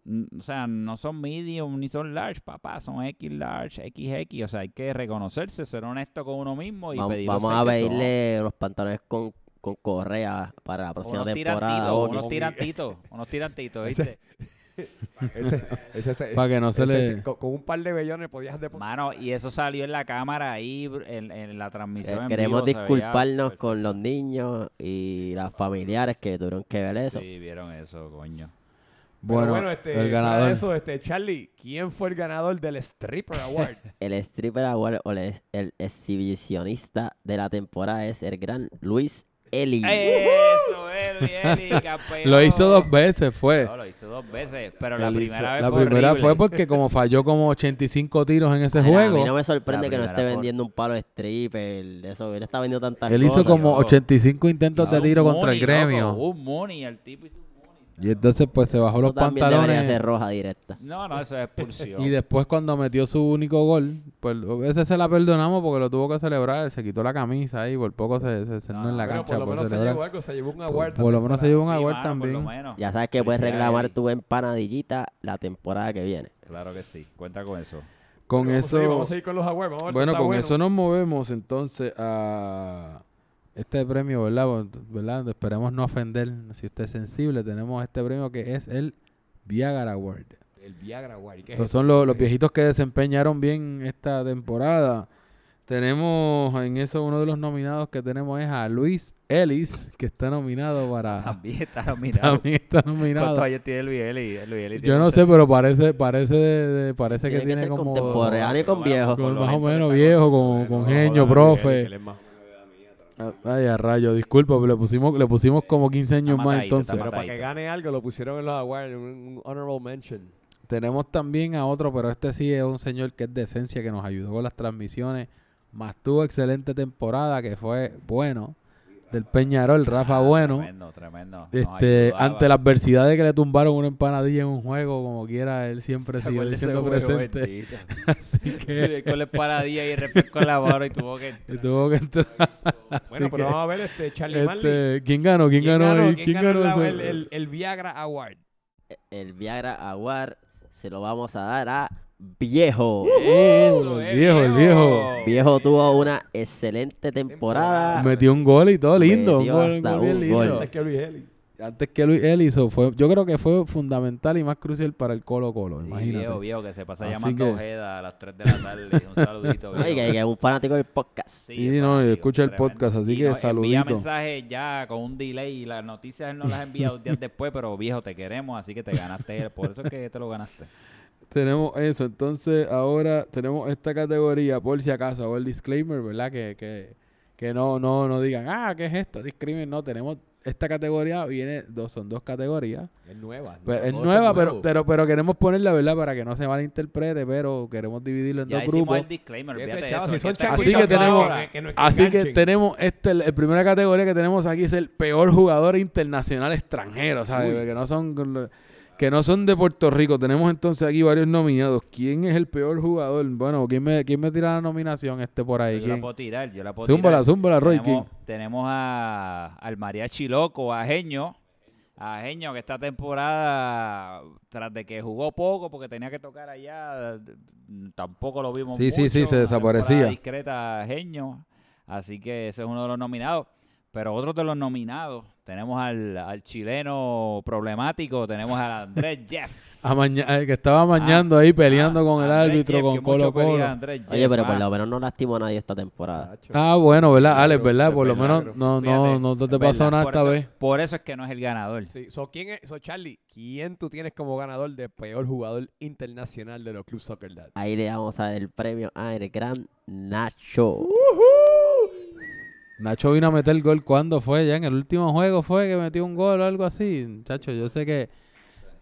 mm, o sea, no son medium ni son large, papá, son X large, XX, o sea, hay que reconocerse, ser honesto con uno mismo y Vam- pedir Vamos a pedirle unos pantalones con, con correa para la próxima unos temporada. tirantitos, Oki. unos tirantitos, unos tirantitos, ¿viste? Ese- ese- ese- Para que no se ese- le... con, con un par de bellones podías depositar. Mano, y eso salió en la cámara ahí, en, en la Eh, transmisión. en queremos vivo, se veía disculparnos con los niños y las familiares que tuvieron que ver eso. Sí, vieron eso, coño. Bueno, bueno, este, el ganador. Eso, este, Charlie, ¿quién fue el ganador del Stripper Award? El stripper award o el, el exhibicionista de la temporada es el gran Luis Eli. Eso, Eli, Eli, campeón. Lo hizo dos veces, fue. No, lo hizo dos veces, pero la Él hizo- primera vez la fue primera horrible. fue porque como falló como 85 tiros en ese Mira, A juego, mí no me sorprende que no primera esté vendiendo un palo de stripper. Eso, él está vendiendo tantas él hizo cosas. como yo- 85 intentos de Hizo tiro un contra el gremio. loco, un money, el tipo hizo. Y entonces pues se bajó Eso los también debería pantalones. ser roja directa. No, no, eso es expulsión. Y después cuando metió su único gol, pues ese se la perdonamos porque lo tuvo que celebrar. Se quitó la camisa ahí, por poco se, se cernó No, en la bueno, Bueno, cancha por lo por menos se llevó algo, se llevó un Por, award. por lo menos se llevó un Sí, award mano, por lo también. menos. Ya sabes que puedes reclamar tu empanadillita la temporada que viene. Claro que sí, cuenta con eso. Con Vamos a seguir, eso, vamos a seguir con los awards. Vamos a ver bueno, con eso nos movemos entonces a este premio, ¿verdad? ¿verdad? Esperemos no ofender. Si usted es sensible, tenemos este premio que es el Viagra Award. El Viagra Award. ¿y qué es Estos eso? son los, viejitos que desempeñaron bien esta temporada. Tenemos en eso uno de los nominados que tenemos es a Luis Ellis, que está nominado para... También está nominado. También está ¿Cuántos nominado. años tiene Luis Eli? Luis Eli Yo no sé, pero parece parece de- de- parece que Tiene que tiene ser como... contemporáneo con viejo. con lo más o menos viejo, con, con genio, profe. que él Ay, a rayo, disculpa, pero le pusimos, le pusimos como 15 años Está más matadito, entonces. Pero para que gane algo lo pusieron en los awards, un, un honorable mention. Tenemos también a otro, pero este sí es un señor que es de esencia, que nos ayudó con las transmisiones. Más tuvo excelente temporada, que fue bueno. Del Peñarol, Rafa Ah, Bueno. Tremendo, tremendo. Este, ayudaba. ante la adversidad de que le tumbaron una empanadilla en un juego, como quiera, él siempre siguió diciendo presente. Así que con la paradilla y el refresco en la y tuvo que... y tuvo que entrar. Bueno, Así pero que, vamos a ver este Charlie Manley. este, ¿Quién ganó? ¿Quién, ganó? ¿Quién ¿Quién ganó ganó el, eso? el- el Viagra Award? El Viagra Award se lo vamos a dar a Viejo. Eso, el viejo, el viejo. Viejo tuvo una excelente temporada. Metió un gol y todo lindo. Metió un gol, hasta un lindo. gol. Antes que Luis Eli. Antes que Luis fue, yo creo que fue fundamental y más crucial para el Colo Colo, Sí, imagínate. viejo, viejo, que se pasa Así llamando que- Ojeda a las 3 de la tarde. Un saludito. Ay, viejo. que, que es un fanático del podcast. Sí, no, escucha el podcast, así Y que Envía saludito. mensajes ya con un delay y las noticias él no las envía dos días después, pero viejo, te queremos, así que te ganaste él. Por eso es que te lo ganaste. Tenemos eso, entonces ahora tenemos esta categoría, por si acaso, hago el disclaimer, ¿verdad? Que, que, que no, no, no digan, ah, ¿qué es esto? Discrimen, no, tenemos esta categoría, viene, dos, son dos categorías. Es nueva. Pero, es nueva, pero, pero, pero queremos ponerla, ¿verdad? Para que no se malinterprete, pero queremos dividirlo en Ya dos grupos. el disclaimer, Que eso, si el son changuitos, Así que tenemos- ahora. que no- que Así que tenemos este, la primera categoría que tenemos aquí es el peor jugador internacional extranjero, ¿sabes? Uy. Que no son que no son de Puerto Rico. Tenemos entonces aquí varios nominados. ¿Quién es el peor jugador? Bueno, ¿quién me, quién me tira la nominación este por ahí? Yo la puedo tirar, yo la puedo Zúmbala, tirar. zúmbala, Roy. tenemos, ¿quién? tenemos a, al mariachi loco, a Genio. A Genio, que esta temporada, tras de que jugó poco porque tenía que tocar allá, tampoco lo vimos Sí, sí, mucho. sí, se Una desaparecía. discreta a Genio. Así que ese es uno de los nominados. Pero otro de los nominados, tenemos al, al chileno problemático, tenemos al Andrés Jeff. Amaña- eh, que estaba amañando ahí, peleando Ah, con el Andrés árbitro, Jeff, con Colo Colo. Oye, pero por ah. lo menos no lastimó a nadie esta temporada. Ah, bueno, ¿verdad? Alex, ¿verdad? Por lo menos no, no, Fíjate, no te pasó nada esta eso- vez. Por eso es que no es el ganador. Sí, so, ¿quién es, so, Charlie, ¿quién tú tienes como ganador de peor jugador internacional de los Club Soccer Dad? Ahí le vamos a dar el premio a el gran Nacho. Nacho vino a meter el gol cuando fue, ya en el último juego fue que metió un gol o algo así. Chacho, yo sé que.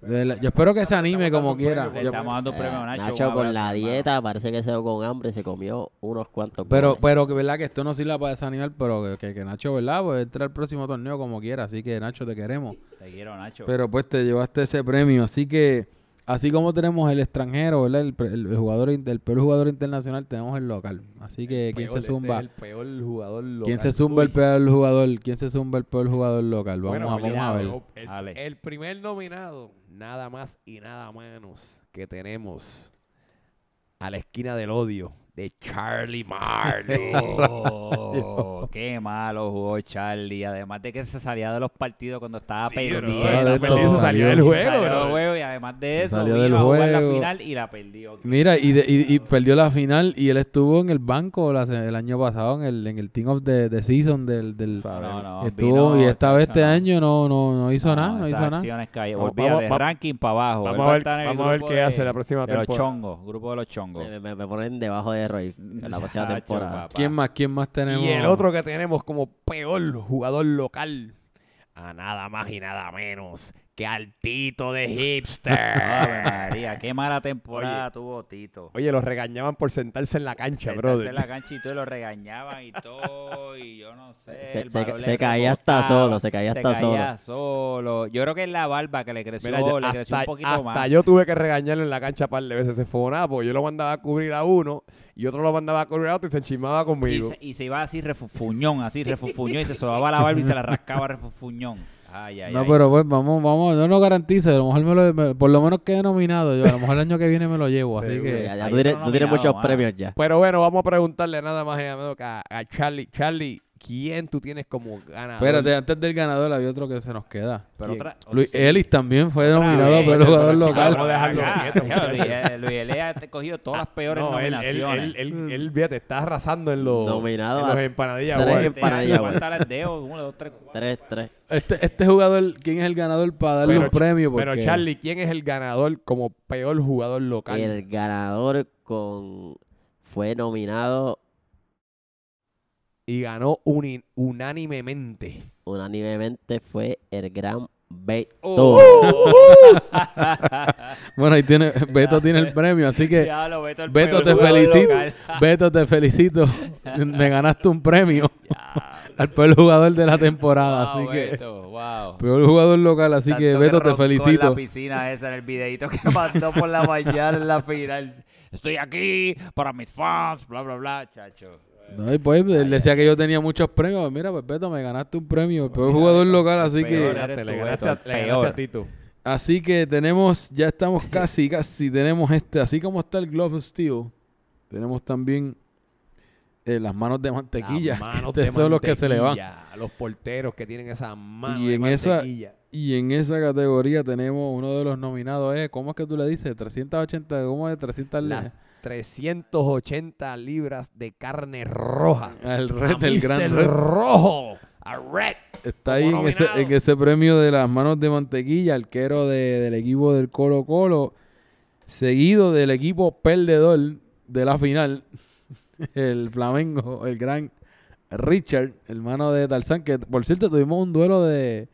la- yo espero que se anime como quiera. premio, Yo- estamos dando un premio a Eh, Nacho. Nacho con la dieta parece que se quedó con hambre y se comió unos cuantos pero, goles. pero que verdad que esto no sirve para desanimar, pero que, que, que Nacho, ¿verdad? Pues entra al próximo torneo como quiera. Así que Nacho, te queremos. Te quiero, Nacho. Pero pues te llevaste ese premio. Así que, así como tenemos el extranjero, ¿verdad? El, pre- el jugador, el peor jugador internacional, tenemos el local. Así que, ¿quién Peor, se este zumba? es el peor jugador local. ¿Quién se zumba el peor jugador? ¿Quién se zumba el peor jugador local? Vamos, Bueno, a, vamos mira, a ver. El, Dale. el primer nominado, nada más y nada menos que tenemos a la esquina del odio de Charlie Marley. Oh, qué malo jugó Charlie. Además de que se salía de los partidos cuando estaba Sí, perdiendo. bro, la perdió, se salió del juego, Salió del juego y además de eso Salió vino del a jugar la juego. final y la perdió. Mira, y, de- y, y perdió la final y él estuvo en el banco la el año pasado en el, en el Team of the, the Season del... del No, no, estuvo, vino, y esta vez este no. año no, no, no hizo nada, no hizo nada. cayó. Vamos- Volvía vamos- de vamos- ranking para abajo. Vamos va a ver, vamos a ver qué de- hace la próxima de los temporada. chongos, grupo de los chongos. Me, me- me ponen debajo de En la Chacho, temporada. papá. ¿Quién más? ¿Quién más tenemos? Y el otro que tenemos como peor jugador local, a nada más y nada menos que al Tito de Hipster. Ave María, qué mala temporada tuvo Tito. Oye, los regañaban por sentarse en la cancha, Sentarse brother. en la cancha y todo, y lo regañaban y todo, y yo no sé. Se- el se- balón se le caía hasta rebotaba, solo, se caía hasta caía solo. Yo creo que es la barba que le creció, Mira, yo- le creció hasta, un poquito hasta más. yo tuve que regañarlo en la cancha un par de veces. Se fue nada, porque yo lo mandaba a cubrir a uno y otro lo mandaba a cubrir a otro y se enchismaba y, conmigo. se, y se iba así refufuñón, así refufuñón, y se sobaba la barba y se la rascaba refufuñón. Ay, ay, No, ay. pero pues vamos, vamos, no garantizo, a lo mejor me lo, me- por lo menos quede nominado yo, a lo mejor el año que viene me lo llevo, así que... Ya, ya, tú tienes, no muchos mano. premios ya. Pero bueno, vamos a preguntarle nada más y nada menos que a, a Charlie. Charlie, ¿quién tú tienes como ganador? Espérate, antes del ganador había otro que se nos queda. Pero ¿quién? otra, Luis sí. Ellis también fue nominado por el pero jugador chico, local. vamos a dejarlo quieto. Luis, Luis Elea te cogió todas las peores no, él, él, nominaciones. él, él, él, fíjate, está arrasando en los, Nominado en los empanadillas. tres em- empanadillas, dedo, uno, dos, tres. Tres, tres. Este, este jugador, ¿quién es el ganador para darle Pero, un premio? Porque Pero Charlie, ¿quién es el ganador como peor jugador local? El ganador con fue nominado Y ganó uni- unánimemente. unánimemente fue el gran Beto. Oh. Bueno, ahí tiene, Beto tiene el premio, así que Diablo, Beto, el Beto te felicito. local. Beto te felicito. Me ganaste un premio Diablo. al peor jugador de la temporada, Wow, así que Beto, wow. peor jugador local, así Tanto que Beto te felicito. la piscina esa en el videito que mandó por la mañana en la final. Estoy aquí para mis fans, bla, bla, bla, chacho. No, y pues él decía que yo tenía muchos premios. Mira, pues Beto, me ganaste un premio, el peor jugador local, así que le ganaste, a, Tito. así que tenemos, ya estamos casi, casi tenemos este, así como está el Glove Steel, tenemos también eh, las manos de mantequilla. Las manos de son los que se le van. Los porteros que tienen esa mano Y de en esa- mantequilla. Y en esa categoría tenemos uno de los nominados, eh, ¿cómo es que tú le dices? 380, ¿cómo es? 300 le- Las 380 libras de carne roja. El red, el gran red. rojo. A Red. Está ahí en ese, en ese premio de las manos de mantequilla, arquero de- del equipo del Colo Colo, seguido del equipo perdedor de la final, el Flamengo, el gran Richard, hermano de Tarzán, que por cierto tuvimos un duelo de,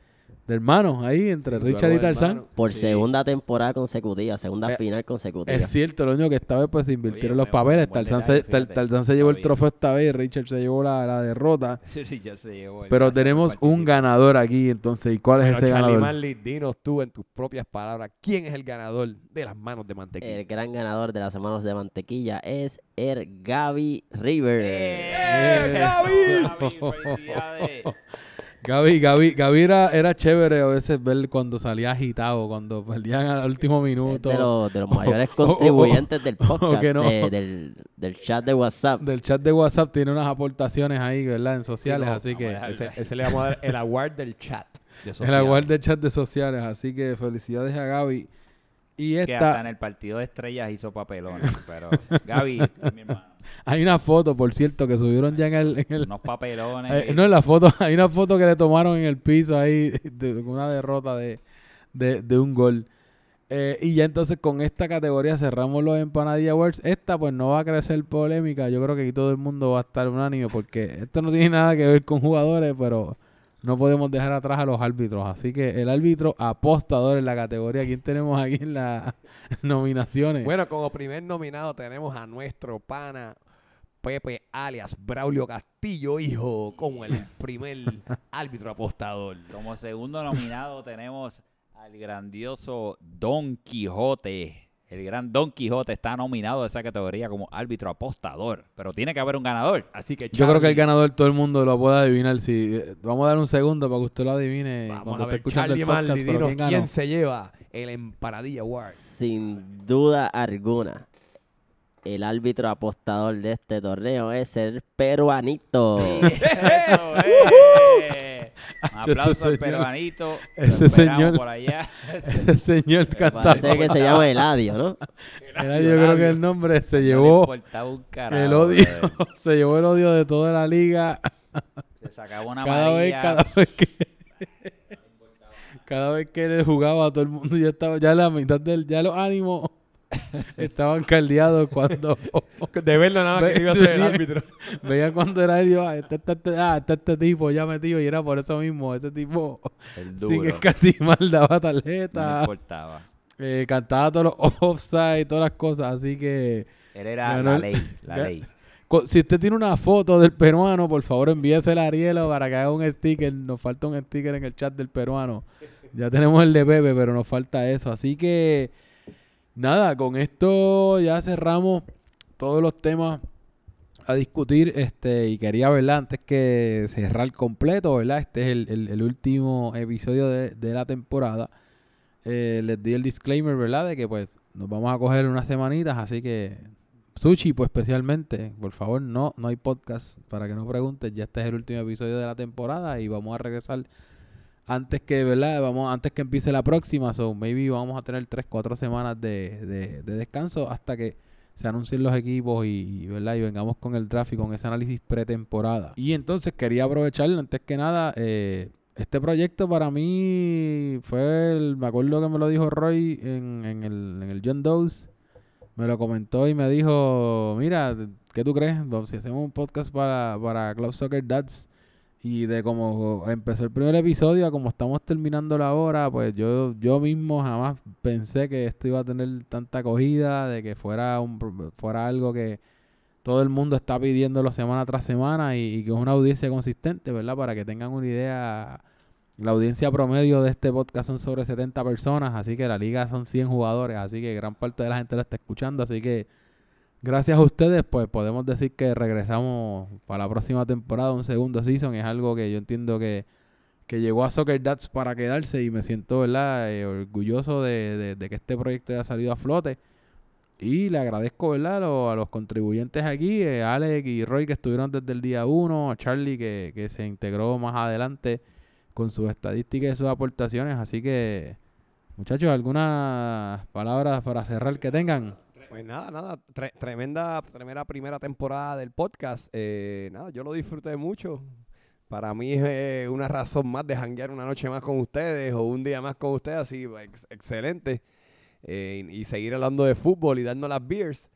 de hermanos ahí entre Sí, Richard y Tarzán. Por Sí. segunda temporada consecutiva, segunda Eh, final consecutiva. Es cierto, lo único que esta vez pues se invirtieron Oye, los papeles. Tarzán, se. Tarzán se llevó el trofeo esta vez y Richard se llevó la, la derrota. Richard se llevó el Pero tenemos un ganador aquí, entonces. ¿Y cuál es ese Charlie ganador? Manley, dinos tú en tus propias palabras, ¿quién es el ganador de las manos de mantequilla? El gran ganador de las manos de mantequilla es el Gaby River. ¡Eh, Gaby! Gaby, felicidades! Gaby, Gaby, Gaby era, era chévere a veces ver cuando salía agitado, cuando perdían al último minuto de, los, de los mayores contribuyentes del podcast, que no. de- del, del chat de WhatsApp. del chat de WhatsApp. Tiene unas aportaciones ahí, ¿verdad? En sociales, no, así que... dejar- Ese, ese le vamos a dar el award del chat. De El award del chat de sociales, así que felicidades a Gaby. Y Que hasta en esta, el partido de estrellas hizo papelones. Pero, Gaby, mi hermano, hay una foto, por cierto, que subieron ya en el... en el- unos papelones. no, en la foto, hay una foto que le tomaron en el piso ahí, de una derrota de, de, de un gol. Eh, y ya entonces con esta categoría cerramos los Empanadilla Awards. Esta pues no va a crecer polémica. Yo creo que aquí todo el mundo va a estar unánime porque esto no tiene nada que ver con jugadores, pero no podemos dejar atrás a los árbitros. Así que el árbitro apostador en la categoría. ¿Quién tenemos aquí en las nominaciones? Bueno, como primer nominado tenemos a nuestro pana Pepe alias Braulio Castillo, hijo, como el primer árbitro apostador. Como segundo nominado tenemos al grandioso Don Quijote. El gran Don Quijote está nominado a esa categoría como árbitro apostador. Pero tiene que haber un ganador. Así que Yo creo que el ganador todo el mundo lo puede adivinar. Si, eh, vamos a dar un segundo para que usted lo adivine Vamos cuando a ver, escuchando Charlie el podcast. Dinos ¿quién se lleva el Empanadilla Award. Sin duda alguna, el árbitro apostador de este torneo es el peruanito. Eso. Un aplauso al señor- peruanito. Ese señor- por allá. Ese señor cantaba. Parece que se llama Eladio, ¿no? Era, yo creo que el nombre se No le llevó importaba un carajo, el odio, se llevó el odio de toda la liga. Se sacaba una cada vez, cada vez que cada vez que él jugaba todo el mundo ya estaba ya la mitad del ya los ánimos estaban caldeados cuando De verlo nada más que iba a ser el árbitro. veía cuando era él y yo, ah, este, este, este, ah, este, este tipo ya metido y era por eso mismo ese tipo El sin duro. escatimar daba No tarjeta importaba. eh, cantaba todos los offside y todas las cosas así que Él era la ley, la ley. Si usted tiene una foto del peruano, por favor envíesela a Arielo para que haga un sticker. Nos falta un sticker en el chat del peruano. Ya tenemos el de Pepe, pero nos falta eso. Así que, nada, con esto ya cerramos todos los temas a discutir. Este, y quería, ¿verdad? Antes que cerrar completo, ¿verdad? Este es el, el- el último episodio de, de la temporada. Eh, les di el disclaimer, ¿verdad? De que pues nos vamos a coger unas semanitas, así que Sushi, pues especialmente, por favor, no, no hay podcast para que no preguntes. Ya este es el último episodio de la temporada y vamos a regresar antes que, ¿verdad? Vamos, antes que empiece la próxima. So, maybe vamos a tener 3, 4 semanas de, de- de descanso hasta que se anuncien los equipos y, ¿verdad? Y vengamos con el y con ese análisis pretemporada. Y entonces quería aprovechar, antes que nada, eh, este proyecto para mí fue, el- me acuerdo que me lo dijo Roy en, en el, en el John Doe's me lo comentó y me dijo, mira, ¿qué tú crees? Si hacemos un podcast para, para Club Soccer Dads y de cómo empezó el primer episodio a como estamos terminando la hora, pues yo, yo mismo jamás pensé que esto iba a tener tanta acogida, de que fuera, un, fuera algo que todo el mundo está pidiéndolo semana tras semana y, y que es una audiencia consistente, ¿verdad? Para que tengan una idea, la audiencia promedio de este podcast son sobre 70 personas, así que la liga son 100 jugadores, así que gran parte de la gente lo está escuchando, así que gracias a ustedes, pues podemos decir que regresamos para la próxima temporada, un segundo season, es algo que yo entiendo que, que llegó a Soccer Dads para quedarse y me siento, ¿verdad?, Eh, orgulloso de, de- que este proyecto haya salido a flote. Y le agradezco, ¿verdad?, a los, contribuyentes aquí, eh, Alex y Roy que estuvieron desde el día uno, a Charlie que, que se integró más adelante con sus estadísticas y sus aportaciones. Así que, muchachos, algunas palabras para cerrar que tengan. Pues nada, nada, tre- tremenda, primera temporada del podcast. Eh, nada, yo lo disfruté mucho. Para mí es eh, una razón más de janguear una noche más con ustedes o un día más con ustedes, así, ex- excelente. Eh, y, y seguir hablando de fútbol y dando las beers.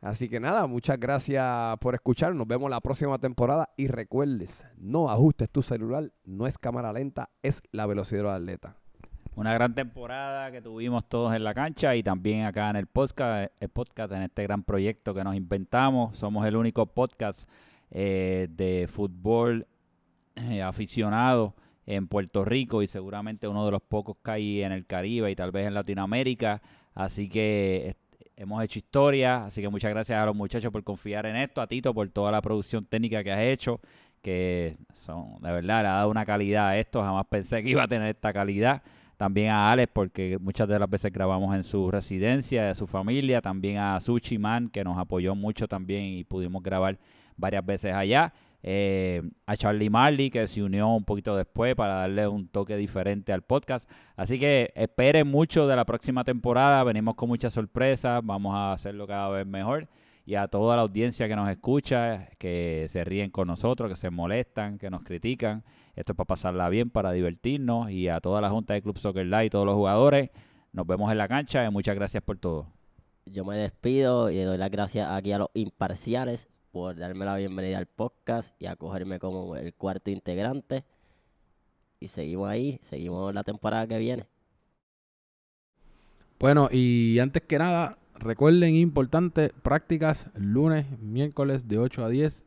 Así que nada, muchas gracias por escuchar. Nos vemos la próxima temporada. Y recuerdes, no ajustes tu celular, no es cámara lenta, es la velocidad del atleta. Una gran temporada que tuvimos todos en la cancha y también acá en el podcast, en este gran proyecto que nos inventamos. Somos el único podcast eh, de fútbol eh, aficionado en Puerto Rico y seguramente uno de los pocos que hay en el Caribe y tal vez en Latinoamérica. Así que hemos hecho historia, así que muchas gracias a los muchachos por confiar en esto, a Tito por toda la producción técnica que has hecho, que son de verdad le ha dado una calidad a esto, jamás pensé que iba a tener esta calidad. También a Alex, porque muchas de las veces grabamos en su residencia, de su familia. También a Sushi Man, que nos apoyó mucho también y pudimos grabar varias veces allá. Eh, a Charlie Marley, que se unió un poquito después para darle un toque diferente al podcast. Así que esperen mucho de la próxima temporada. Venimos con muchas sorpresas. Vamos a hacerlo cada vez mejor. Y a toda la audiencia que nos escucha, que se ríen con nosotros, que se molestan, que nos critican. Esto es para pasarla bien, para divertirnos. Y a toda la Junta de Club Soccer Live y todos los jugadores, nos vemos en la cancha y muchas gracias por todo. Yo me despido y le doy las gracias aquí a los imparciales por darme la bienvenida al podcast y acogerme como el cuarto integrante. Y seguimos ahí, seguimos la temporada que viene. Bueno, y antes que nada, recuerden, importante, prácticas lunes, miércoles de 8 a 10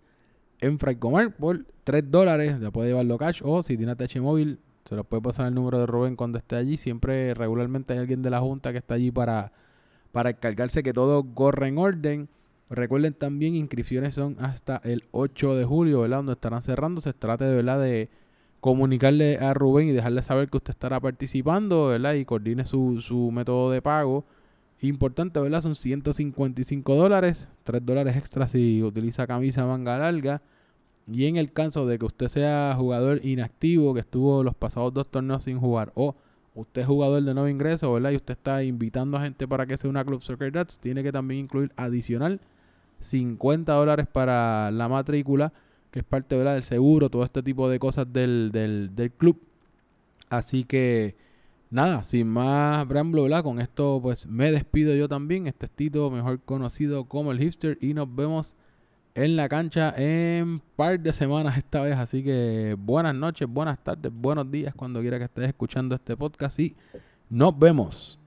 en Fraicomer por 3 dólares. Ya puede llevarlo cash o si tiene TH móvil, se lo puede pasar el número de Rubén cuando esté allí. Siempre, regularmente hay alguien de la Junta que está allí para, para encargarse que todo corra en orden. Recuerden también, inscripciones son hasta el 8 de julio, ¿verdad? Donde estarán cerrando. Se trate de, ¿verdad? De comunicarle a Rubén y dejarle saber que usted estará participando, ¿verdad? Y coordine su, su método de pago Importante, ¿verdad? Son 155 dólares, 3 dólares extra si utiliza camisa manga larga. Y en el caso de que usted sea jugador inactivo, que estuvo los pasados dos torneos sin jugar, o usted es jugador de nuevo ingreso, ¿verdad? Y usted está invitando a gente para que sea una Club Soccer Dads, tiene que también incluir adicional 50 dólares para la matrícula, que es parte ¿verdad? del seguro, todo este tipo de cosas del, del, del club. Así que nada, sin más preámbulo, ¿verdad? Con esto pues me despido yo también. Este es Tito, mejor conocido como el hipster. Y nos vemos en la cancha en par de semanas esta vez. Así que buenas noches, buenas tardes, buenos días cuando quiera que estés escuchando este podcast. Y nos vemos.